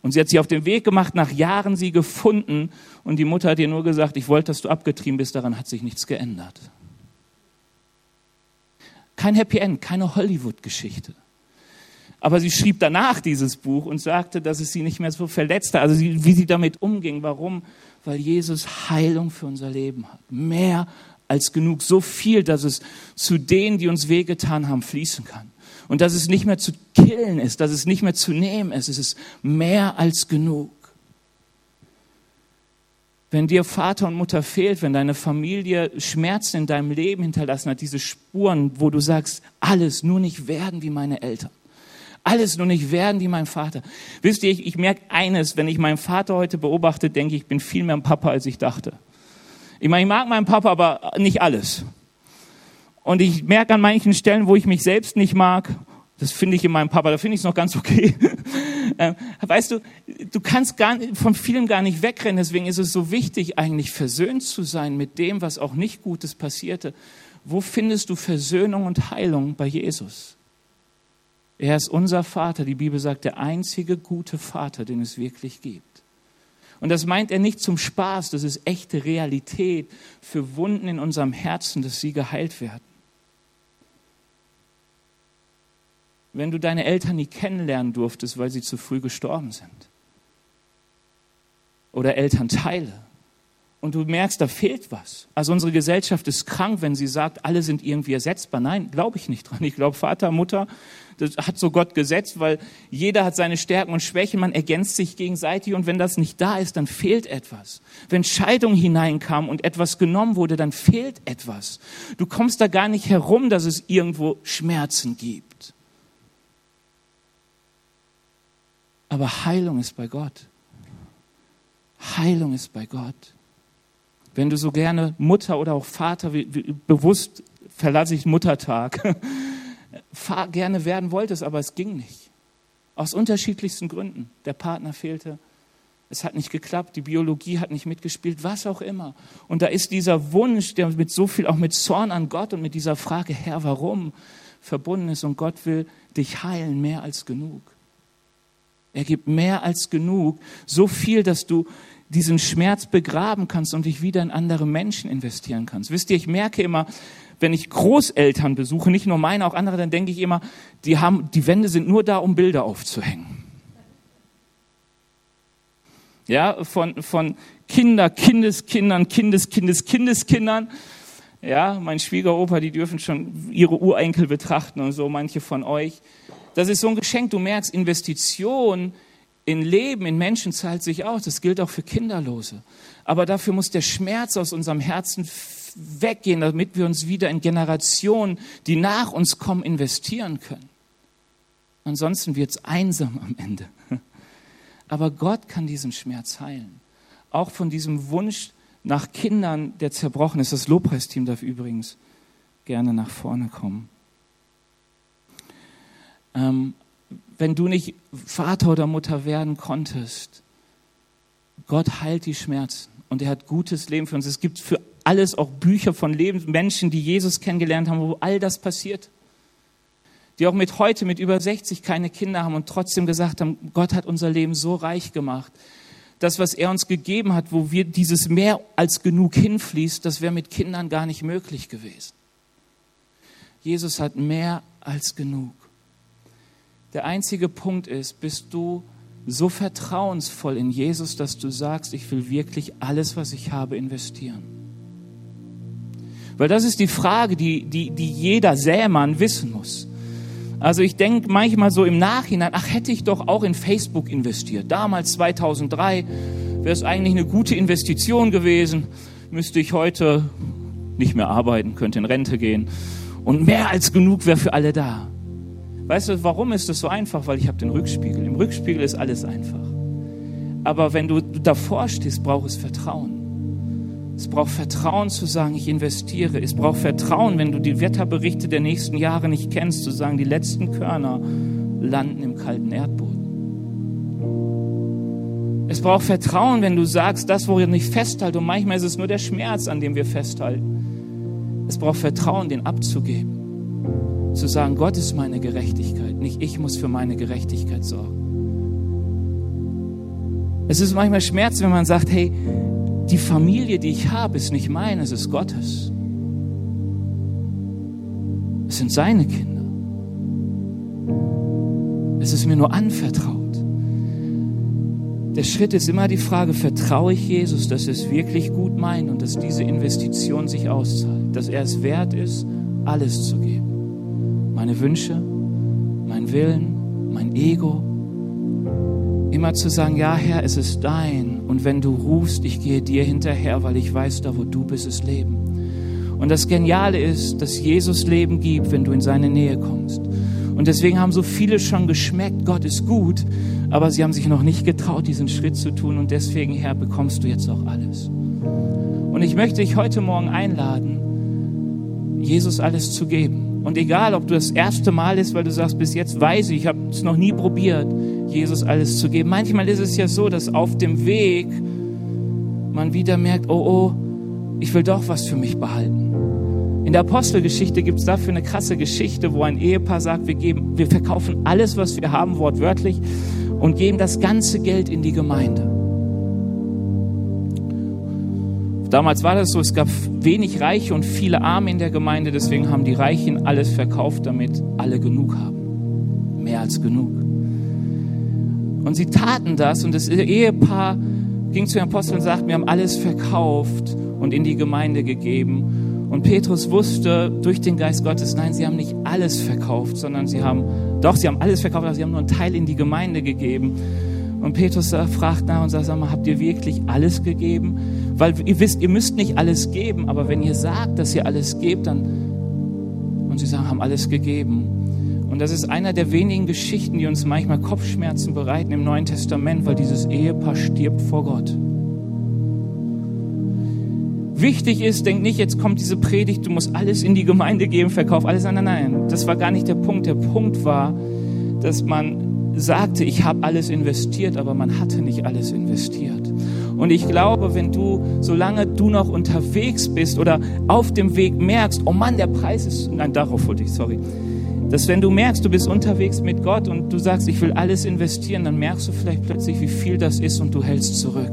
Und sie hat sie auf den Weg gemacht, nach Jahren sie gefunden. Und die Mutter hat ihr nur gesagt, ich wollte, dass du abgetrieben bist, daran hat sich nichts geändert. Kein Happy End, keine Hollywood-Geschichte. Aber sie schrieb danach dieses Buch und sagte, dass es sie nicht mehr so verletzte. Also sie, wie sie damit umging. Warum? Weil Jesus Heilung für unser Leben hat. Mehr als genug. So viel, dass es zu denen, die uns wehgetan haben, fließen kann und dass es nicht mehr zu killen ist, dass es nicht mehr zu nehmen ist. Es ist mehr als genug. Wenn dir Vater und Mutter fehlt, wenn deine Familie Schmerzen in deinem Leben hinterlassen hat, diese Spuren, wo du sagst, alles nur nicht werden wie meine Eltern. Alles nur nicht werden wie mein Vater. Wisst ihr, ich, ich merke eines, wenn ich meinen Vater heute beobachte, denke ich, ich bin viel mehr ein Papa, als ich dachte. Ich meine, ich mag meinen Papa, aber nicht alles. Und ich merke an manchen Stellen, wo ich mich selbst nicht mag, das finde ich in meinem Papa, da finde ich es noch ganz okay. Ähm, weißt du, du kannst gar, von vielem gar nicht wegrennen. Deswegen ist es so wichtig, eigentlich versöhnt zu sein mit dem, was auch nicht Gutes passierte. Wo findest du Versöhnung und Heilung bei Jesus? Er ist unser Vater. Die Bibel sagt, der einzige gute Vater, den es wirklich gibt. Und das meint er nicht zum Spaß, das ist echte Realität für Wunden in unserem Herzen, dass sie geheilt werden. Wenn du deine Eltern nie kennenlernen durftest, weil sie zu früh gestorben sind. Oder Elternteile. Und du merkst, da fehlt was. Also unsere Gesellschaft ist krank, wenn sie sagt, alle sind irgendwie ersetzbar. Nein, glaube ich nicht dran. Ich glaube, Vater, Mutter, das hat so Gott gesetzt, weil jeder hat seine Stärken und Schwächen, man ergänzt sich gegenseitig und wenn das nicht da ist, dann fehlt etwas. Wenn Scheidung hineinkam und etwas genommen wurde, dann fehlt etwas. Du kommst da gar nicht herum, dass es irgendwo Schmerzen gibt. Aber Heilung ist bei Gott. Heilung ist bei Gott. Wenn du so gerne Mutter oder auch Vater, wie, wie, bewusst verlasse ich Muttertag, gerne werden wolltest, aber es ging nicht. Aus unterschiedlichsten Gründen. Der Partner fehlte, es hat nicht geklappt, die Biologie hat nicht mitgespielt, was auch immer. Und da ist dieser Wunsch, der mit so viel, auch mit Zorn an Gott und mit dieser Frage, Herr, warum, verbunden ist. Und Gott will dich heilen, mehr als genug. Er gibt mehr als genug, so viel, dass du diesen Schmerz begraben kannst und dich wieder in andere Menschen investieren kannst. Wisst ihr, ich merke immer, wenn ich Großeltern besuche, nicht nur meine, auch andere, dann denke ich immer, die haben, die Wände sind nur da, um Bilder aufzuhängen. Ja, von, von Kinder, Kindeskindern, Kindes, Kindes, Kindeskindern. Ja, mein Schwiegeropa, die dürfen schon ihre Urenkel betrachten und so, manche von euch. Das ist so ein Geschenk. Du merkst, Investition in Leben, in Menschen zahlt sich aus. Das gilt auch für Kinderlose. Aber dafür muss der Schmerz aus unserem Herzen weggehen, damit wir uns wieder in Generationen, die nach uns kommen, investieren können. Ansonsten wird es einsam am Ende. Aber Gott kann diesen Schmerz heilen. Auch von diesem Wunsch nach Kindern, der zerbrochen ist. Das Lobpreisteam darf übrigens gerne nach vorne kommen. Ähm, wenn du nicht Vater oder Mutter werden konntest, Gott heilt die Schmerzen und er hat gutes Leben für uns. Es gibt für alles auch Bücher von Leben, Menschen, die Jesus kennengelernt haben, wo all das passiert. Die auch mit heute, mit über 60 keine Kinder haben und trotzdem gesagt haben, Gott hat unser Leben so reich gemacht. Das, was er uns gegeben hat, wo wir dieses mehr als genug hinfließt, das wäre mit Kindern gar nicht möglich gewesen. Jesus hat mehr als genug. Der einzige Punkt ist, bist du so vertrauensvoll in Jesus, dass du sagst, ich will wirklich alles, was ich habe, investieren. Weil das ist die Frage, die, die, die jeder Sämann wissen muss. Also ich denke manchmal so im Nachhinein, ach hätte ich doch auch in Facebook investiert. Damals 2003, wäre es eigentlich eine gute Investition gewesen, müsste ich heute nicht mehr arbeiten, könnte in Rente gehen und mehr als genug wäre für alle da. Weißt du, warum ist das so einfach? Weil ich habe den Rückspiegel. Im Rückspiegel ist alles einfach. Aber wenn du davor stehst, braucht es Vertrauen. Es braucht Vertrauen zu sagen, ich investiere. Es braucht Vertrauen, wenn du die Wetterberichte der nächsten Jahre nicht kennst, zu sagen, die letzten Körner landen im kalten Erdboden. Es braucht Vertrauen, wenn du sagst, das, wo wir nicht festhalten, und manchmal ist es nur der Schmerz, an dem wir festhalten. Es braucht Vertrauen, den abzugeben. Zu sagen, Gott ist meine Gerechtigkeit, nicht ich muss für meine Gerechtigkeit sorgen. Es ist manchmal Schmerz, wenn man sagt, hey, die Familie, die ich habe, ist nicht meine, es ist Gottes. Es sind seine Kinder. Es ist mir nur anvertraut. Der Schritt ist immer die Frage, vertraue ich Jesus, dass er es wirklich gut meint und dass diese Investition sich auszahlt, dass er es wert ist, alles zu geben. Meine Wünsche, mein Willen, mein Ego. Immer zu sagen, ja Herr, es ist dein. Und wenn du rufst, ich gehe dir hinterher, weil ich weiß, da wo du bist, ist Leben. Und das Geniale ist, dass Jesus Leben gibt, wenn du in seine Nähe kommst. Und deswegen haben so viele schon geschmeckt, Gott ist gut, aber sie haben sich noch nicht getraut, diesen Schritt zu tun. Und deswegen, Herr, bekommst du jetzt auch alles. Und ich möchte dich heute Morgen einladen, Jesus alles zu geben. Und egal, ob du das erste Mal ist, weil du sagst, bis jetzt weiß ich, ich habe es noch nie probiert, Jesus alles zu geben. Manchmal ist es ja so, dass auf dem Weg man wieder merkt, oh oh, ich will doch was für mich behalten. In der Apostelgeschichte gibt es dafür eine krasse Geschichte, wo ein Ehepaar sagt, wir, geben, wir verkaufen alles, was wir haben, wortwörtlich, und geben das ganze Geld in die Gemeinde. Damals war das so, es gab wenig Reiche und viele Arme in der Gemeinde, deswegen haben die Reichen alles verkauft, damit alle genug haben. Mehr als genug. Und sie taten das und das Ehepaar ging zu den Aposteln und sagte, wir haben alles verkauft und in die Gemeinde gegeben. Und Petrus wusste durch den Geist Gottes, nein, sie haben nicht alles verkauft, sondern sie haben, doch, sie haben alles verkauft, aber sie haben nur einen Teil in die Gemeinde gegeben. Und Petrus fragt nach und sagt, sag mal, habt ihr wirklich alles gegeben? Weil ihr wisst, ihr müsst nicht alles geben, aber wenn ihr sagt, dass ihr alles gebt, dann, und sie sagen, haben alles gegeben. Und das ist einer der wenigen Geschichten, die uns manchmal Kopfschmerzen bereiten im Neuen Testament, weil dieses Ehepaar stirbt vor Gott wichtig ist, denk nicht, jetzt kommt diese Predigt, du musst alles in die Gemeinde geben, verkauf alles. Nein, nein, nein. Das war gar nicht der Punkt. Der Punkt war, dass man sagte, ich habe alles investiert, aber man hatte nicht alles investiert. Und ich glaube, wenn du, solange du noch unterwegs bist oder auf dem Weg merkst, oh Mann, der Preis ist, nein, darauf wollte ich, sorry, dass wenn du merkst, du bist unterwegs mit Gott und du sagst, ich will alles investieren, dann merkst du vielleicht plötzlich, wie viel das ist und du hältst zurück.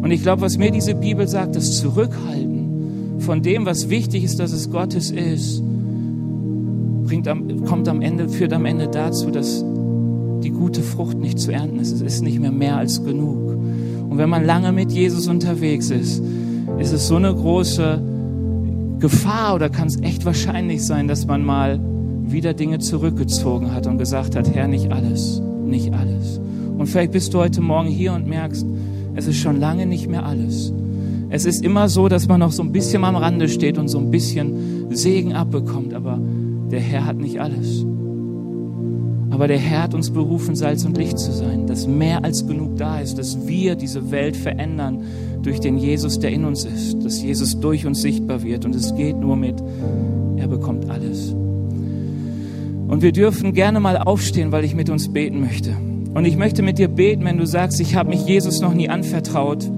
Und ich glaube, was mir diese Bibel sagt, das Zurückhalten von dem, was wichtig ist, dass es Gottes ist, bringt am, kommt am Ende, führt am Ende dazu, dass die gute Frucht nicht zu ernten ist. Es ist nicht mehr mehr als genug. Und wenn man lange mit Jesus unterwegs ist, ist es so eine große Gefahr oder kann es echt wahrscheinlich sein, dass man mal wieder Dinge zurückgezogen hat und gesagt hat, Herr, nicht alles, nicht alles. Und vielleicht bist du heute Morgen hier und merkst, es ist schon lange nicht mehr alles. Es ist immer so, dass man noch so ein bisschen am Rande steht und so ein bisschen Segen abbekommt, aber der Herr hat nicht alles. Aber der Herr hat uns berufen, Salz und Licht zu sein, dass mehr als genug da ist, dass wir diese Welt verändern durch den Jesus, der in uns ist, dass Jesus durch uns sichtbar wird. Und es geht nur mit, er bekommt alles. Und wir dürfen gerne mal aufstehen, weil ich mit uns beten möchte. Und ich möchte mit dir beten, wenn du sagst, ich habe mich Jesus noch nie anvertraut.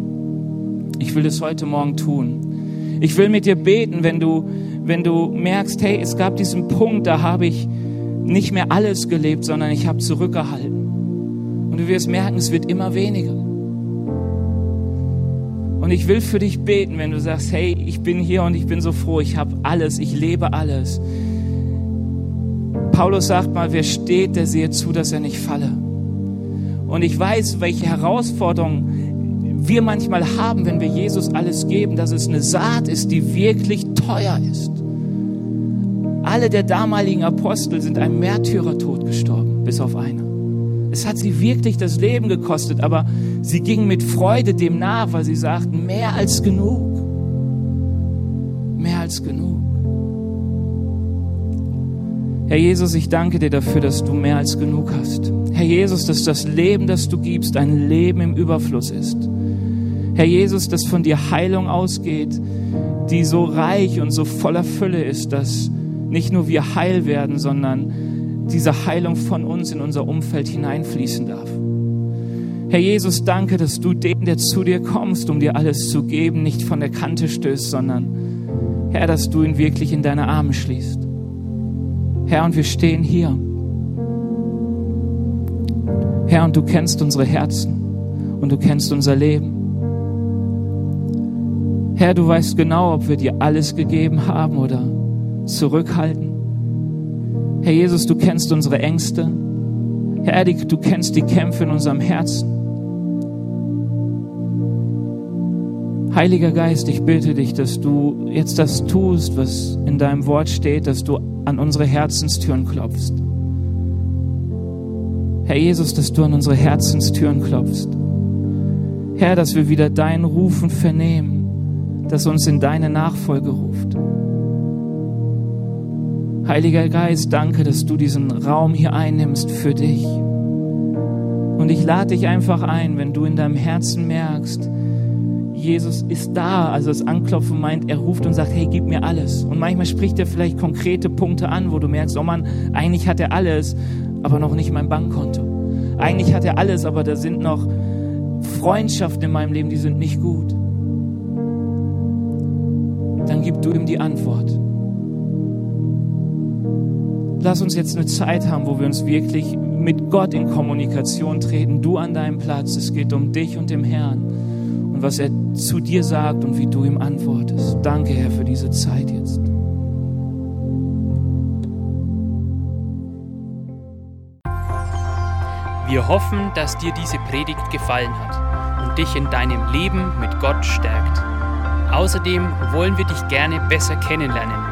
Ich will es heute Morgen tun. Ich will mit dir beten, wenn du, wenn du merkst, hey, es gab diesen Punkt, da habe ich nicht mehr alles gelebt, sondern ich habe zurückgehalten. Und du wirst merken, es wird immer weniger. Und ich will für dich beten, wenn du sagst, hey, ich bin hier und ich bin so froh, ich habe alles, ich lebe alles. Paulus sagt mal, wer steht, der sehe zu, dass er nicht falle. Und ich weiß, welche Herausforderungen wir manchmal haben, wenn wir Jesus alles geben, dass es eine Saat ist, die wirklich teuer ist. Alle der damaligen Apostel sind einem Märtyrertod gestorben, bis auf einer. Es hat sie wirklich das Leben gekostet, aber sie ging mit Freude dem nach, weil sie sagten, mehr als genug. Mehr als genug. Herr Jesus, ich danke dir dafür, dass du mehr als genug hast. Herr Jesus, dass das Leben, das du gibst, ein Leben im Überfluss ist. Herr Jesus, dass von dir Heilung ausgeht, die so reich und so voller Fülle ist, dass nicht nur wir heil werden, sondern diese Heilung von uns in unser Umfeld hineinfließen darf. Herr Jesus, danke, dass du dem, der zu dir kommst, um dir alles zu geben, nicht von der Kante stößt, sondern Herr, dass du ihn wirklich in deine Arme schließt. Herr, und wir stehen hier. Herr, und du kennst unsere Herzen und du kennst unser Leben. Herr, du weißt genau, ob wir dir alles gegeben haben oder zurückhalten. Herr Jesus, du kennst unsere Ängste. Herr, du kennst die Kämpfe in unserem Herzen. Heiliger Geist, ich bitte dich, dass du jetzt das tust, was in deinem Wort steht, dass du an unsere Herzenstüren klopfst. Herr Jesus, dass du an unsere Herzenstüren klopfst. Herr, dass wir wieder dein Rufen vernehmen, das uns in deine Nachfolge ruft. Heiliger Geist, danke, dass du diesen Raum hier einnimmst für dich. Und ich lade dich einfach ein, wenn du in deinem Herzen merkst, Jesus ist da. Also das Anklopfen meint, er ruft und sagt, hey, gib mir alles. Und manchmal spricht er vielleicht konkrete Punkte an, wo du merkst, oh Mann, eigentlich hat er alles, aber noch nicht mein Bankkonto. Eigentlich hat er alles, aber da sind noch Freundschaften in meinem Leben, die sind nicht gut. Dann gib du ihm die Antwort lass uns jetzt eine Zeit haben, wo wir uns wirklich mit Gott in Kommunikation treten. Du an deinem Platz. Es geht um dich und dem Herrn und was er zu dir sagt und wie du ihm antwortest. Danke, Herr, für diese Zeit jetzt. Wir hoffen, dass dir diese Predigt gefallen hat und dich in deinem Leben mit Gott stärkt. Außerdem wollen wir dich gerne besser kennenlernen